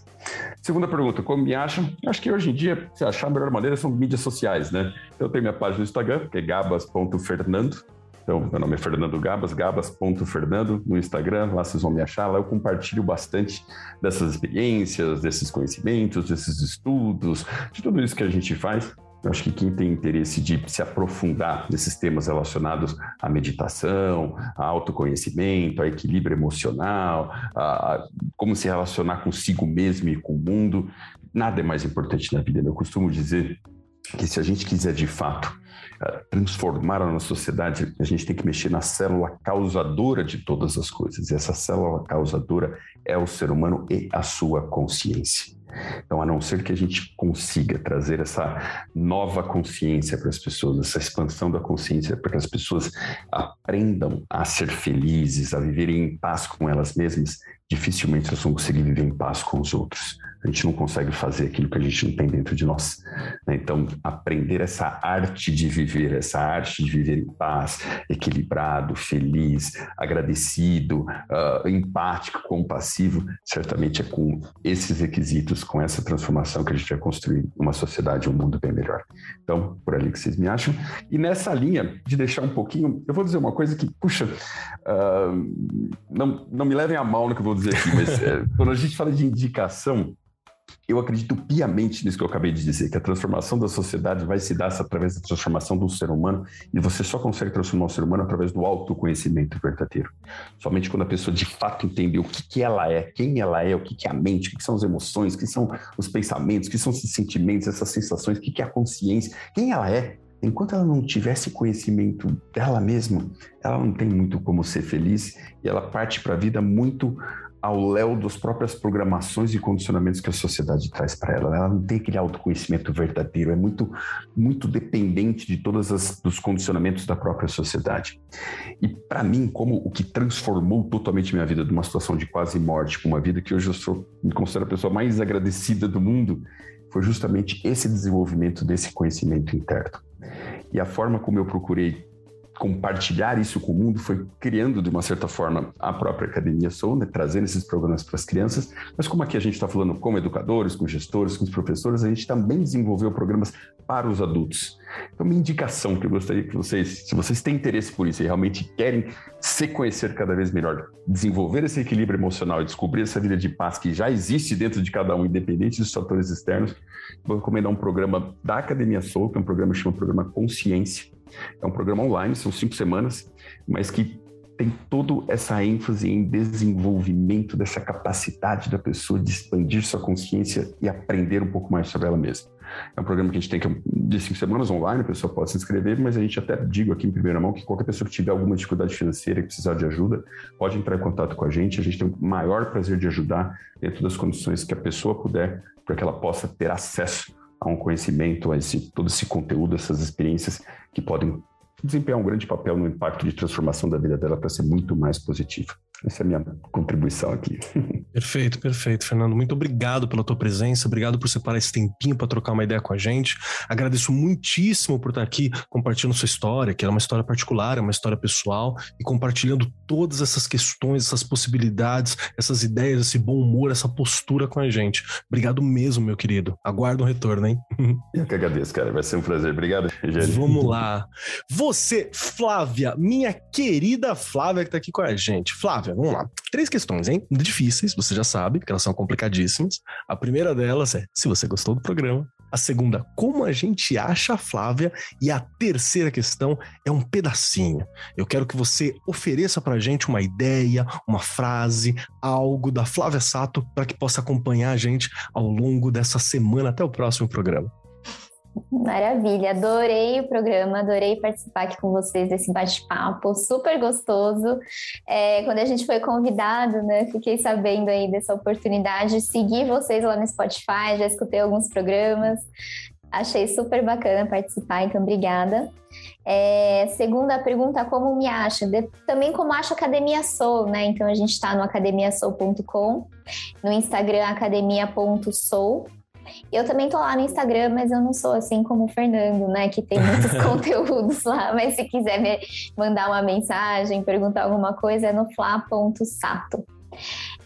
Segunda pergunta, como me acham? Acho que hoje em dia, se achar a melhor maneira são mídias sociais, né? Então, eu tenho minha página no Instagram, que é gabas.fernando. Então, meu nome é Fernando Gabas, gabas.fernando no Instagram, lá vocês vão me achar. Lá eu compartilho bastante dessas experiências, desses conhecimentos, desses estudos, de tudo isso que a gente faz. Eu acho que quem tem interesse de se aprofundar nesses temas relacionados à meditação, a autoconhecimento, a equilíbrio emocional, a, como se relacionar consigo mesmo e com o mundo, nada é mais importante na vida. Eu costumo dizer que se a gente quiser de fato transformar a nossa sociedade, a gente tem que mexer na célula causadora de todas as coisas. E essa célula causadora é o ser humano e a sua consciência. Então, a não ser que a gente consiga trazer essa nova consciência para as pessoas, essa expansão da consciência, para que as pessoas aprendam a ser felizes, a viverem em paz com elas mesmas, dificilmente elas vão conseguir viver em paz com os outros a gente não consegue fazer aquilo que a gente não tem dentro de nós. Né? Então, aprender essa arte de viver, essa arte de viver em paz, equilibrado, feliz, agradecido, uh, empático, compassivo, certamente é com esses requisitos, com essa transformação que a gente vai construir uma sociedade, um mundo bem melhor. Então, por ali que vocês me acham. E nessa linha de deixar um pouquinho, eu vou dizer uma coisa que, puxa, não, não me levem a mal no que eu vou dizer aqui, mas é, [LAUGHS] quando a gente fala de indicação, eu acredito piamente nisso que eu acabei de dizer, que a transformação da sociedade vai se dar através da transformação do ser humano, e você só consegue transformar o ser humano através do autoconhecimento verdadeiro. Somente quando a pessoa de fato entender o que, que ela é, quem ela é, o que, que é a mente, o que, que são as emoções, o que são os pensamentos, o que são esses sentimentos, essas sensações, o que, que é a consciência, quem ela é, enquanto ela não tivesse conhecimento dela mesma, ela não tem muito como ser feliz e ela parte para a vida muito ao léu das próprias programações e condicionamentos que a sociedade traz para ela. Ela não tem aquele autoconhecimento verdadeiro, é muito, muito dependente de todos os condicionamentos da própria sociedade. E para mim, como o que transformou totalmente minha vida de uma situação de quase morte para uma vida que hoje eu sou, me considero a pessoa mais agradecida do mundo, foi justamente esse desenvolvimento desse conhecimento interno. E a forma como eu procurei compartilhar isso com o mundo foi criando, de uma certa forma, a própria Academia Soul, né, trazendo esses programas para as crianças. Mas como aqui a gente está falando com educadores, com gestores, com os professores, a gente também desenvolveu programas para os adultos. Então, minha indicação que eu gostaria que vocês, se vocês têm interesse por isso e realmente querem se conhecer cada vez melhor, desenvolver esse equilíbrio emocional e descobrir essa vida de paz que já existe dentro de cada um, independente dos fatores externos, vou recomendar um programa da Academia Soul, que é um programa que chama Programa Consciência é um programa online, são cinco semanas, mas que tem toda essa ênfase em desenvolvimento dessa capacidade da pessoa de expandir sua consciência e aprender um pouco mais sobre ela mesma. É um programa que a gente tem que de cinco semanas online, a pessoa pode se inscrever, mas a gente até digo aqui em primeira mão que qualquer pessoa que tiver alguma dificuldade financeira e precisar de ajuda, pode entrar em contato com a gente. A gente tem o maior prazer de ajudar dentro das condições que a pessoa puder, para que ela possa ter acesso a um conhecimento, a esse, todo esse conteúdo, essas experiências que podem desempenhar um grande papel no impacto de transformação da vida dela para ser muito mais positiva. Essa é a minha contribuição aqui. [LAUGHS] Perfeito, perfeito, Fernando. Muito obrigado pela tua presença, obrigado por separar esse tempinho para trocar uma ideia com a gente. Agradeço muitíssimo por estar aqui compartilhando sua história, que é uma história particular, é uma história pessoal, e compartilhando todas essas questões, essas possibilidades, essas ideias, esse bom humor, essa postura com a gente. Obrigado mesmo, meu querido. Aguardo um retorno, hein? [LAUGHS] Eu que agradeço, cara. Vai ser um prazer. Obrigado, Rogério. Vamos [LAUGHS] lá. Você, Flávia, minha querida Flávia, que está aqui com a gente. Flávia, vamos lá. Três questões, hein? Difíceis, você já sabe, que elas são complicadíssimas. A primeira delas é se você gostou do programa. A segunda, como a gente acha a Flávia? E a terceira questão é um pedacinho. Eu quero que você ofereça pra gente uma ideia, uma frase, algo da Flávia Sato para que possa acompanhar a gente ao longo dessa semana até o próximo programa. Maravilha, adorei o programa, adorei participar aqui com vocês desse bate-papo, super gostoso. É, quando a gente foi convidado, né, fiquei sabendo aí dessa oportunidade de seguir vocês lá no Spotify, já escutei alguns programas, achei super bacana participar, então obrigada. É, segunda pergunta, como me acha? De, também como acha Academia Soul, né? Então a gente está no academiasoul.com, no Instagram academia.soul eu também tô lá no Instagram, mas eu não sou assim como o Fernando, né? Que tem muitos [LAUGHS] conteúdos lá. Mas se quiser me mandar uma mensagem, perguntar alguma coisa, é no fla.sato.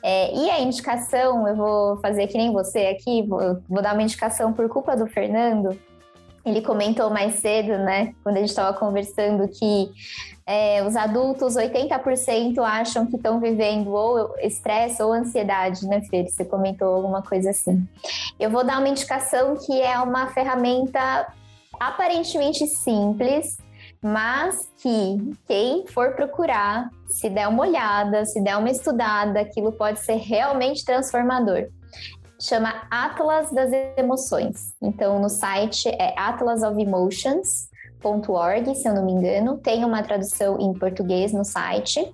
É, e a indicação, eu vou fazer que nem você aqui, vou, vou dar uma indicação por culpa do Fernando. Ele comentou mais cedo, né, quando a gente estava conversando, que é, os adultos, 80% acham que estão vivendo ou estresse ou ansiedade, né, Fer? Você comentou alguma coisa assim. Eu vou dar uma indicação que é uma ferramenta aparentemente simples, mas que quem for procurar, se der uma olhada, se der uma estudada, aquilo pode ser realmente transformador. Chama Atlas das Emoções. Então, no site é Atlas of Emotions org, se eu não me engano. Tem uma tradução em português no site.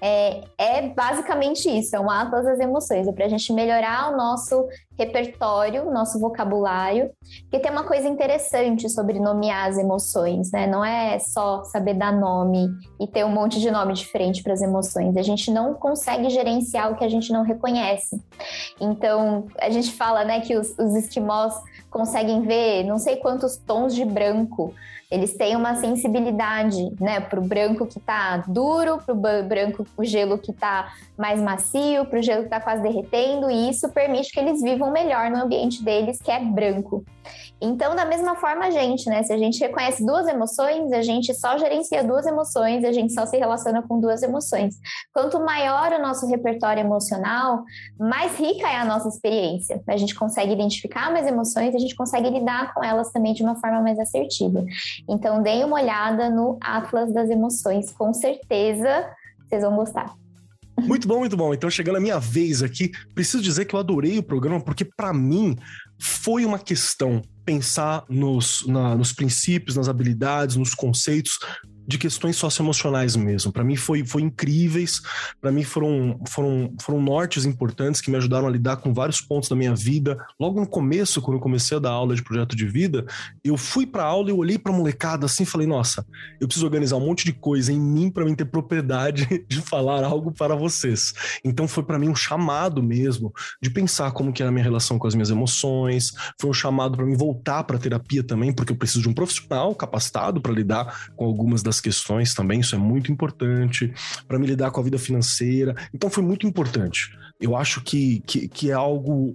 É, é, basicamente isso, é um atlas das emoções, é para a gente melhorar o nosso repertório, nosso vocabulário, porque tem uma coisa interessante sobre nomear as emoções, né? Não é só saber dar nome e ter um monte de nome diferente para as emoções, a gente não consegue gerenciar o que a gente não reconhece. Então, a gente fala, né, que os, os esquimós conseguem ver não sei quantos tons de branco eles têm uma sensibilidade, né, para o branco que está duro, para o branco, o gelo que está mais macio, para o gelo que está quase derretendo, e isso permite que eles vivam melhor no ambiente deles, que é branco. Então, da mesma forma, a gente, né? Se a gente reconhece duas emoções, a gente só gerencia duas emoções, a gente só se relaciona com duas emoções. Quanto maior o nosso repertório emocional, mais rica é a nossa experiência. A gente consegue identificar mais emoções, a gente consegue lidar com elas também de uma forma mais assertiva. Então, deem uma olhada no Atlas das Emoções, com certeza vocês vão gostar. Muito bom, muito bom. Então, chegando a minha vez aqui, preciso dizer que eu adorei o programa, porque para mim foi uma questão pensar nos, na, nos princípios, nas habilidades, nos conceitos de questões socioemocionais mesmo. Para mim foi, foi incríveis, para mim foram, foram, foram nortes importantes que me ajudaram a lidar com vários pontos da minha vida. Logo no começo, quando eu comecei a dar aula de projeto de vida, eu fui para aula e olhei para molecada assim falei: "Nossa, eu preciso organizar um monte de coisa em mim para mim ter propriedade [LAUGHS] de falar algo para vocês". Então foi para mim um chamado mesmo de pensar como que era a minha relação com as minhas emoções, foi um chamado para mim voltar para terapia também, porque eu preciso de um profissional capacitado para lidar com algumas das questões também, isso é muito importante, para me lidar com a vida financeira. Então foi muito importante. Eu acho que, que, que é algo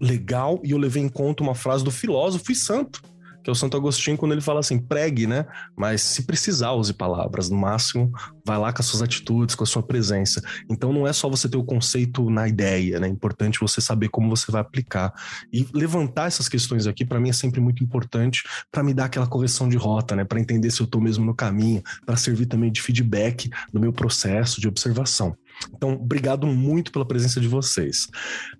legal e eu levei em conta uma frase do filósofo e santo, que é o Santo Agostinho, quando ele fala assim, pregue, né? Mas se precisar, use palavras. No máximo, vai lá com as suas atitudes, com a sua presença. Então não é só você ter o conceito na ideia, né? É importante você saber como você vai aplicar. E levantar essas questões aqui, para mim, é sempre muito importante para me dar aquela correção de rota, né? Para entender se eu estou mesmo no caminho, para servir também de feedback no meu processo de observação. Então, obrigado muito pela presença de vocês.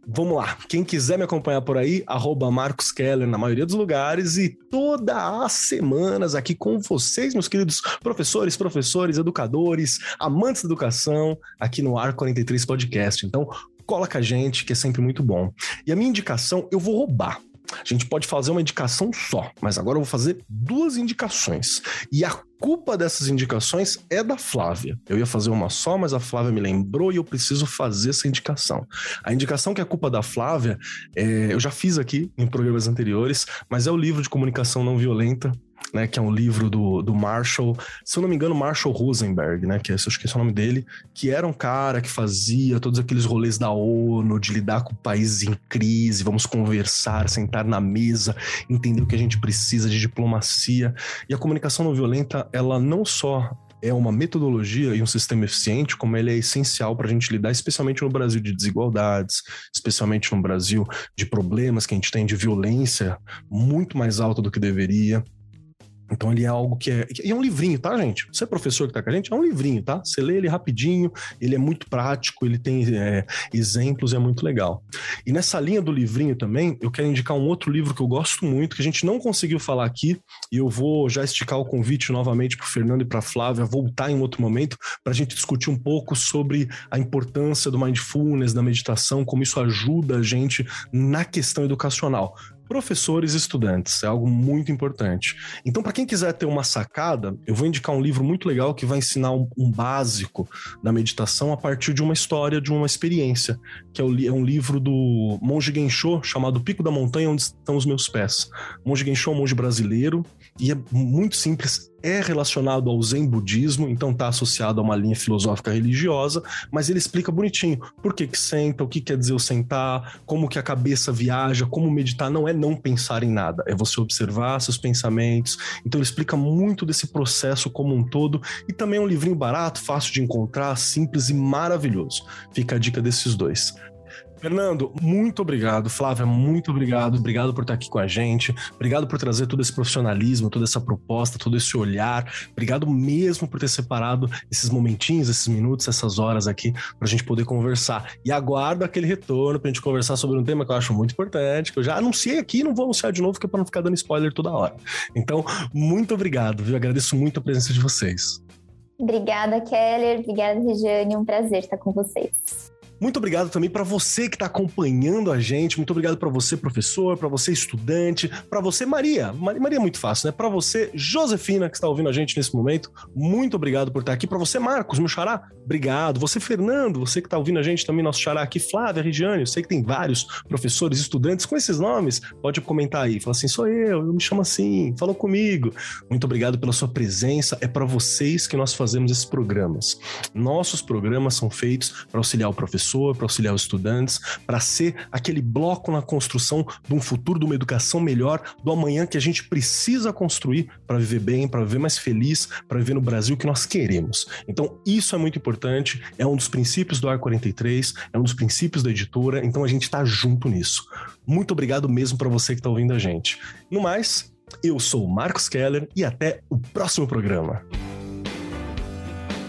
Vamos lá. Quem quiser me acompanhar por aí, arroba Marcos Keller na maioria dos lugares e todas as semanas aqui com vocês, meus queridos professores, professores, educadores, amantes da educação, aqui no Ar 43 Podcast. Então, cola com a gente, que é sempre muito bom. E a minha indicação, eu vou roubar. A gente pode fazer uma indicação só, mas agora eu vou fazer duas indicações. E a culpa dessas indicações é da Flávia. Eu ia fazer uma só, mas a Flávia me lembrou e eu preciso fazer essa indicação. A indicação que é culpa da Flávia, é, eu já fiz aqui em programas anteriores, mas é o livro de comunicação não violenta né, que é um livro do, do Marshall, se eu não me engano, Marshall Rosenberg, né, que é, acho que esse é o nome dele, que era um cara que fazia todos aqueles rolês da ONU, de lidar com países em crise, vamos conversar, sentar na mesa, entender o que a gente precisa de diplomacia. E a comunicação não violenta, ela não só é uma metodologia e um sistema eficiente, como ele é essencial para a gente lidar, especialmente no Brasil de desigualdades, especialmente no Brasil de problemas que a gente tem de violência muito mais alta do que deveria. Então ele é algo que é. E é um livrinho, tá, gente? Você é professor que tá com a gente, é um livrinho, tá? Você lê ele rapidinho, ele é muito prático, ele tem é, exemplos, é muito legal. E nessa linha do livrinho também, eu quero indicar um outro livro que eu gosto muito, que a gente não conseguiu falar aqui, e eu vou já esticar o convite novamente para Fernando e para Flávia voltar em outro momento, para a gente discutir um pouco sobre a importância do mindfulness, da meditação, como isso ajuda a gente na questão educacional professores e estudantes. É algo muito importante. Então, para quem quiser ter uma sacada, eu vou indicar um livro muito legal que vai ensinar um, um básico da meditação a partir de uma história, de uma experiência, que é, o, é um livro do monge Gensho chamado Pico da Montanha Onde Estão os Meus Pés. monge Gensho é um monge brasileiro e é muito simples é relacionado ao Zen budismo, então está associado a uma linha filosófica religiosa, mas ele explica bonitinho por que que senta, o que quer dizer o sentar, como que a cabeça viaja, como meditar não é não pensar em nada, é você observar seus pensamentos. Então ele explica muito desse processo como um todo e também é um livrinho barato, fácil de encontrar, simples e maravilhoso. Fica a dica desses dois. Fernando, muito obrigado. Flávia, muito obrigado. Obrigado por estar aqui com a gente. Obrigado por trazer todo esse profissionalismo, toda essa proposta, todo esse olhar. Obrigado mesmo por ter separado esses momentinhos, esses minutos, essas horas aqui para a gente poder conversar. E aguardo aquele retorno para a gente conversar sobre um tema que eu acho muito importante, que eu já anunciei aqui, não vou anunciar de novo, que é para não ficar dando spoiler toda hora. Então, muito obrigado, viu? Agradeço muito a presença de vocês. Obrigada, Keller. Obrigada, Regiane. Um prazer estar com vocês. Muito obrigado também para você que está acompanhando a gente. Muito obrigado para você, professor, para você, estudante, para você, Maria. Maria é muito fácil, né? Para você, Josefina, que está ouvindo a gente nesse momento. Muito obrigado por estar aqui. Para você, Marcos, meu xará, obrigado. Você, Fernando, você que está ouvindo a gente também, nosso xará aqui. Flávia, Regiane, eu sei que tem vários professores, estudantes com esses nomes. Pode comentar aí. Fala assim, sou eu, eu me chamo assim, falou comigo. Muito obrigado pela sua presença. É para vocês que nós fazemos esses programas. Nossos programas são feitos para auxiliar o professor professor, para auxiliar os estudantes, para ser aquele bloco na construção de um futuro, de uma educação melhor, do amanhã que a gente precisa construir para viver bem, para viver mais feliz, para viver no Brasil que nós queremos. Então, isso é muito importante, é um dos princípios do Ar 43, é um dos princípios da editora, então a gente está junto nisso. Muito obrigado mesmo para você que está ouvindo a gente. No mais, eu sou o Marcos Keller e até o próximo programa.